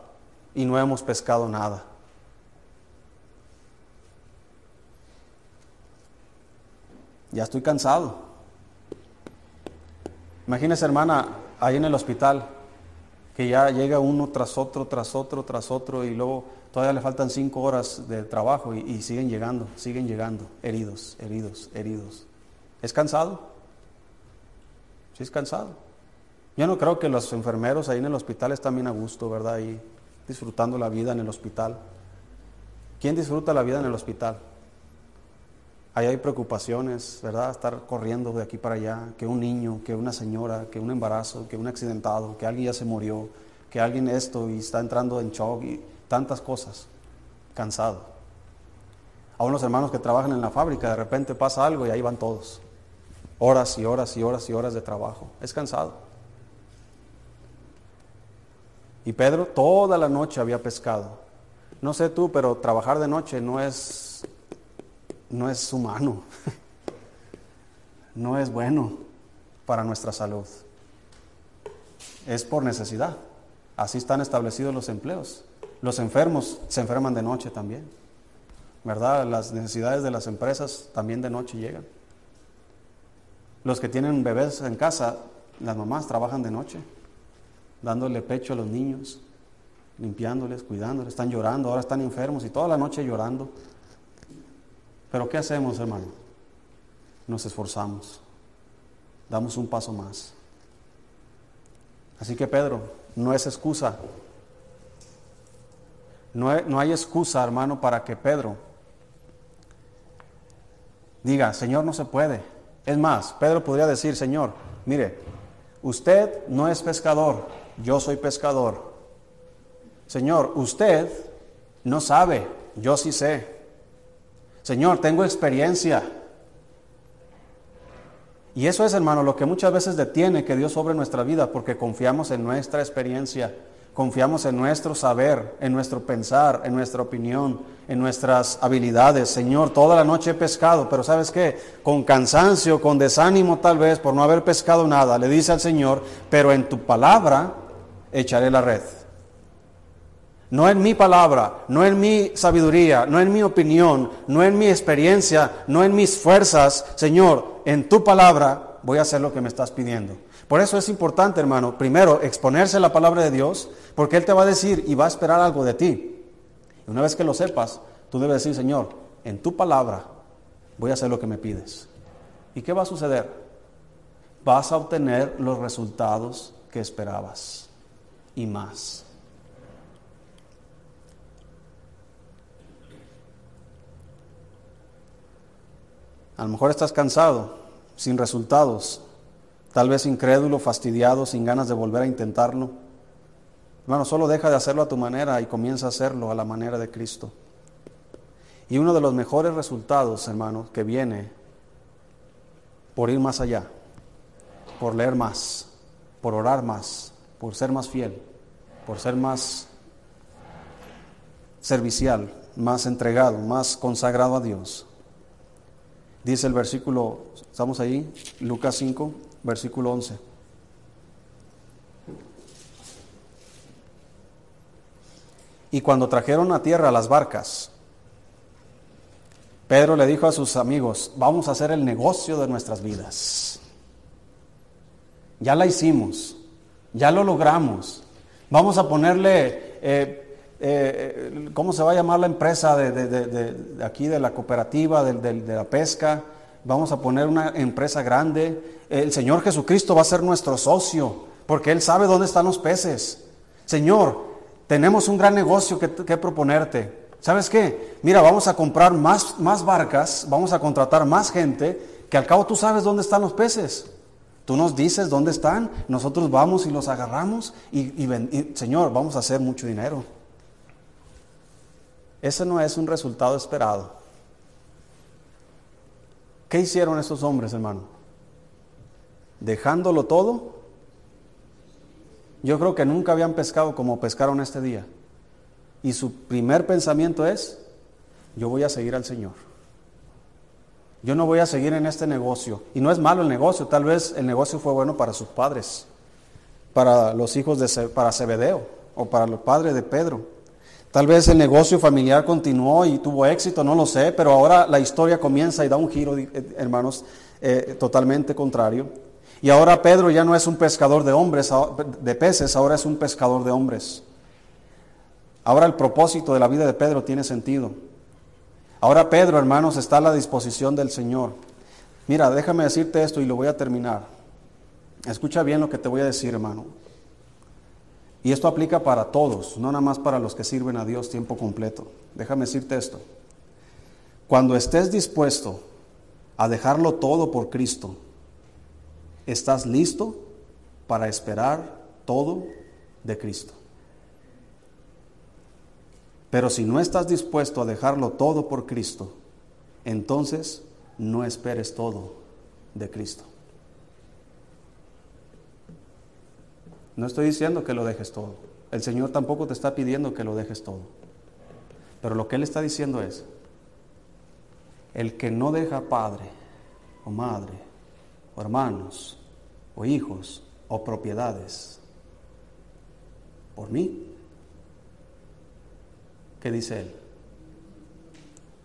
y no hemos pescado nada. Ya estoy cansado. Imagínese, hermana, ahí en el hospital, que ya llega uno tras otro, tras otro, tras otro, y luego todavía le faltan cinco horas de trabajo y, siguen llegando, siguen llegando, heridos, heridos, heridos. ¿Es cansado? Sí, es cansado. Yo no creo que los enfermeros ahí en el hospital están bien a gusto, ¿verdad? Ahí disfrutando la vida en el hospital. ¿Quién disfruta la vida en el hospital? Ahí hay preocupaciones, ¿verdad? Estar corriendo de aquí para allá, que un niño, que una señora, que un embarazo, que un accidentado, que alguien ya se murió, que alguien esto y está entrando en shock y tantas cosas. Cansado. A unos hermanos que trabajan en la fábrica, de repente pasa algo y ahí van todos. Horas y horas y horas y horas de trabajo. Es cansado. Y Pedro toda la noche había pescado. No sé tú, pero trabajar de noche no es no es humano, no es bueno para nuestra salud. Es por necesidad. Así están establecidos los empleos. Los enfermos se enferman de noche también. ¿Verdad? Las necesidades de las empresas también de noche llegan. Los que tienen bebés en casa, las mamás trabajan de noche, dándole pecho a los niños, limpiándoles, cuidándoles, están llorando, ahora están enfermos y toda la noche llorando. Pero ¿qué hacemos, hermano? Nos esforzamos, damos un paso más. Así que Pedro, no es excusa. No hay, excusa, hermano, para que Pedro diga, Señor, no se puede. Es más, Pedro podría decir, Señor, mire, usted no es pescador, yo soy pescador. Señor, usted no sabe, yo sí sé. Señor, tengo experiencia. Y eso es, hermano, lo que muchas veces detiene que Dios sobre nuestra vida, porque confiamos en nuestra experiencia, confiamos en nuestro saber, en nuestro pensar, en nuestra opinión, en nuestras habilidades. Señor, toda la noche he pescado, pero ¿sabes qué? Con cansancio, con desánimo tal vez, por no haber pescado nada, le dice al Señor, pero en tu palabra echaré la red. No en mi palabra, no en mi sabiduría, no en mi opinión, no en mi experiencia, no en mis fuerzas. Señor, en tu palabra voy a hacer lo que me estás pidiendo. Por eso es importante, hermano, primero exponerse a la palabra de Dios, porque Él te va a decir y va a esperar algo de ti. Y una vez que lo sepas, tú debes decir, Señor, en tu palabra voy a hacer lo que me pides. ¿Y qué va a suceder? Vas a obtener los resultados que esperabas y más. A lo mejor estás cansado, sin resultados, tal vez incrédulo, fastidiado, sin ganas de volver a intentarlo. Hermano, solo deja de hacerlo a tu manera y comienza a hacerlo a la manera de Cristo. Y uno de los mejores resultados, hermano, que viene por ir más allá, por leer más, por orar más, por ser más fiel, por ser más servicial, más entregado, más consagrado a Dios. Dice el versículo, estamos ahí, Lucas 5, versículo 11. Y cuando trajeron a tierra las barcas, Pedro le dijo a sus amigos, vamos a hacer el negocio de nuestras vidas. Ya la hicimos, ya lo logramos. Vamos a ponerle, eh, eh, ¿cómo se va a llamar la empresa de, aquí, de la cooperativa, de la pesca? Vamos a poner una empresa grande. El Señor Jesucristo va a ser nuestro socio, porque Él sabe dónde están los peces. Señor, tenemos un gran negocio que, proponerte. ¿Sabes qué? Mira, vamos a comprar más, más barcas, vamos a contratar más gente, que al cabo tú sabes dónde están los peces. Tú nos dices dónde están, nosotros vamos y los agarramos y, y, Señor, vamos a hacer mucho dinero. Ese no es un resultado esperado. ¿Qué hicieron estos hombres, hermano? Dejándolo todo. Yo creo que nunca habían pescado como pescaron este día. Y su primer pensamiento es, yo voy a seguir al Señor. Yo no voy a seguir en este negocio. Y no es malo el negocio, tal vez el negocio fue bueno para sus padres, para los hijos de para Zebedeo o para los padres de Pedro. Tal vez el negocio familiar continuó y tuvo éxito, no lo sé, pero ahora la historia comienza y da un giro, eh, hermanos, eh, totalmente contrario. Y ahora Pedro ya no es un pescador de hombres, de peces, ahora es un pescador de hombres. Ahora el propósito de la vida de Pedro tiene sentido. Ahora Pedro, hermanos, está a la disposición del Señor. Mira, déjame decirte esto y lo voy a terminar. Escucha bien lo que te voy a decir, hermano. Y esto aplica para todos, no nada más para los que sirven a Dios tiempo completo. Déjame decirte esto. Cuando estés dispuesto a dejarlo todo por Cristo, estás listo para esperar todo de Cristo. Pero si no estás dispuesto a dejarlo todo por Cristo, entonces no esperes todo de Cristo. No estoy diciendo que lo dejes todo. El Señor tampoco te está pidiendo que lo dejes todo. Pero lo que Él está diciendo es, el que no deja padre o madre o hermanos o hijos o propiedades por mí ¿Qué dice él?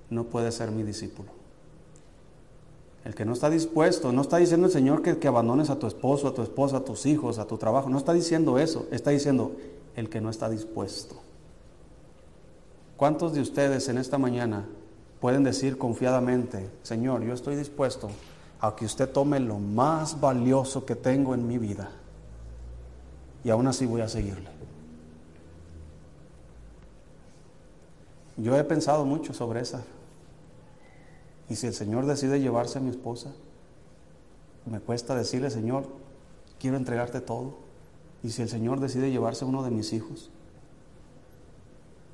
No puede ser mi discípulo. El que no está dispuesto, no está diciendo el Señor que, que, abandones a tu esposo, a tu esposa, a tus hijos, a tu trabajo. No está diciendo eso. Está diciendo el que no está dispuesto. ¿Cuántos de ustedes en esta mañana pueden decir confiadamente, Señor, yo estoy dispuesto a que usted tome lo más valioso que tengo en mi vida y aún así voy a seguirle? Yo he pensado mucho sobre esa. Y si el Señor decide llevarse a mi esposa, me cuesta decirle, Señor, quiero entregarte todo. Y si el Señor decide llevarse a uno de mis hijos,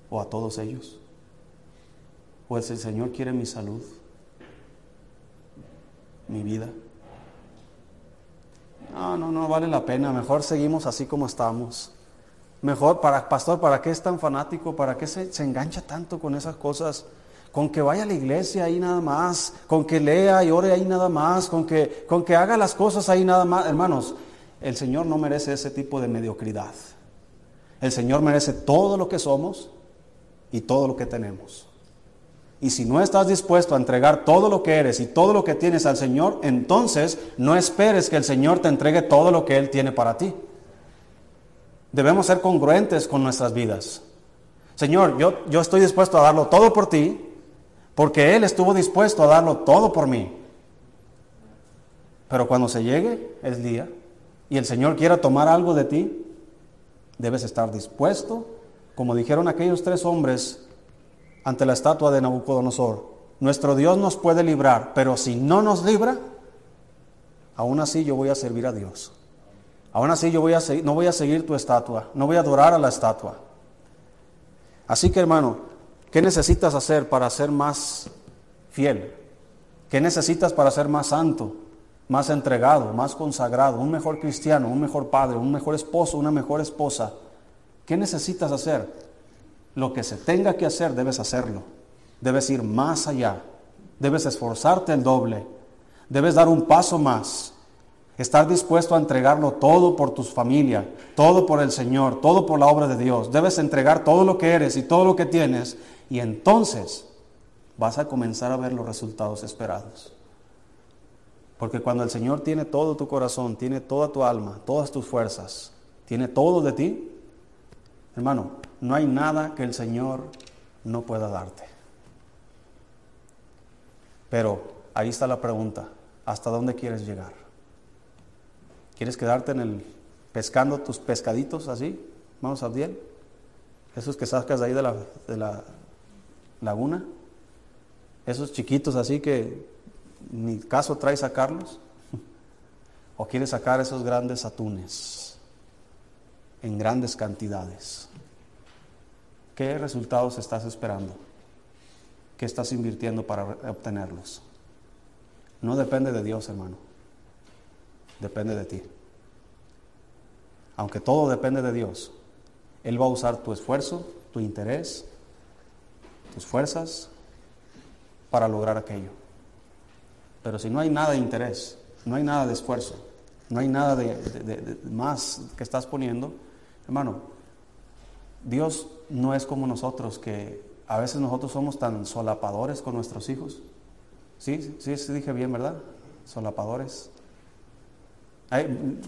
o a todos ellos, o si el Señor quiere mi salud, mi vida. No, no, no vale la pena. Mejor seguimos así como estamos. Mejor, para, pastor, ¿para qué es tan fanático? ¿Para qué se, se engancha tanto con esas cosas? Con que vaya a la iglesia ahí nada más, con que lea y ore ahí nada más, con que, con que haga las cosas ahí nada más. Hermanos, el Señor no merece ese tipo de mediocridad. El Señor merece todo lo que somos y todo lo que tenemos. Y si no estás dispuesto a entregar todo lo que eres y todo lo que tienes al Señor, entonces no esperes que el Señor te entregue todo lo que Él tiene para ti. Debemos ser congruentes con nuestras vidas. Señor, yo, yo estoy dispuesto a darlo todo por ti, porque Él estuvo dispuesto a darlo todo por mí. Pero cuando se llegue el día y el Señor quiera tomar algo de ti, debes estar dispuesto, como dijeron aquellos tres hombres ante la estatua de Nabucodonosor. Nuestro Dios nos puede librar, pero si no nos libra, aún así yo voy a servir a Dios. Aún así yo voy a no voy a seguir tu estatua, no voy a adorar a la estatua. Así que hermano, ¿qué necesitas hacer para ser más fiel? ¿Qué necesitas para ser más santo, más entregado, más consagrado, un mejor cristiano, un mejor padre, un mejor esposo, una mejor esposa? ¿Qué necesitas hacer? Lo que se tenga que hacer, debes hacerlo. Debes ir más allá. Debes esforzarte el doble. Debes dar un paso más. Estar dispuesto a entregarlo todo por tu familia, todo por el Señor, todo por la obra de Dios. Debes entregar todo lo que eres y todo lo que tienes y entonces vas a comenzar a ver los resultados esperados. Porque cuando el Señor tiene todo tu corazón, tiene toda tu alma, todas tus fuerzas, tiene todo de ti, hermano, no hay nada que el Señor no pueda darte. Pero ahí está la pregunta, ¿hasta dónde quieres llegar? ¿Quieres quedarte en el pescando tus pescaditos así? Vamos a bien. Esos que sacas de ahí de la laguna. Esos chiquitos así que ni caso trae sacarlos. ¿O quieres sacar esos grandes atunes en grandes cantidades? ¿Qué resultados estás esperando? ¿Qué estás invirtiendo para obtenerlos? No depende de Dios, hermano. Depende de ti. Aunque todo depende de Dios, Él va a usar tu esfuerzo, tu interés, tus fuerzas para lograr aquello. Pero si no hay nada de interés, no hay nada de esfuerzo, no hay nada de, más que estás poniendo, hermano, Dios no es como nosotros, que a veces nosotros somos tan solapadores con nuestros hijos. Sí, sí, sí dije bien, ¿verdad? Solapadores.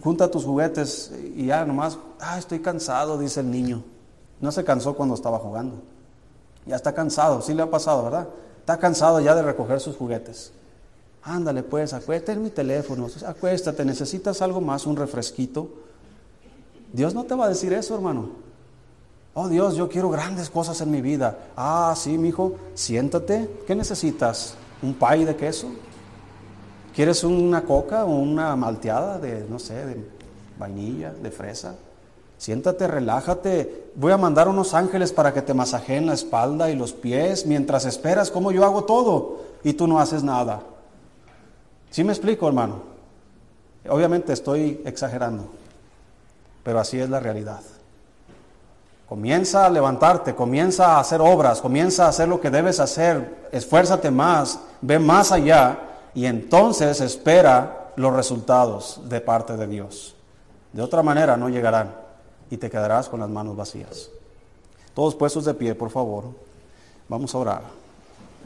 junta tus juguetes y ya nomás, ah, estoy cansado, dice el niño. No se cansó cuando estaba jugando. Ya está cansado, sí le ha pasado, ¿verdad? Está cansado ya de recoger sus juguetes. Ándale pues, acuéstate en mi teléfono, acuéstate, necesitas algo más, un refresquito. Dios no te va a decir eso, hermano. Oh Dios, yo quiero grandes cosas en mi vida. Ah, sí, mi hijo, siéntate. ¿Qué necesitas? ¿Un pay de queso? ¿Quieres una coca o una malteada de, no sé, de vainilla, de fresa? Siéntate, relájate. Voy a mandar unos ángeles para que te masajeen la espalda y los pies mientras esperas cómo yo hago todo y tú no haces nada. ¿Sí me explico, hermano? Obviamente estoy exagerando, pero así es la realidad. Comienza a levantarte, comienza a hacer obras, comienza a hacer lo que debes hacer, esfuérzate más, ve más allá y entonces espera los resultados de parte de Dios. De otra manera no llegarán y te quedarás con las manos vacías. Todos puestos de pie, por favor. Vamos a orar.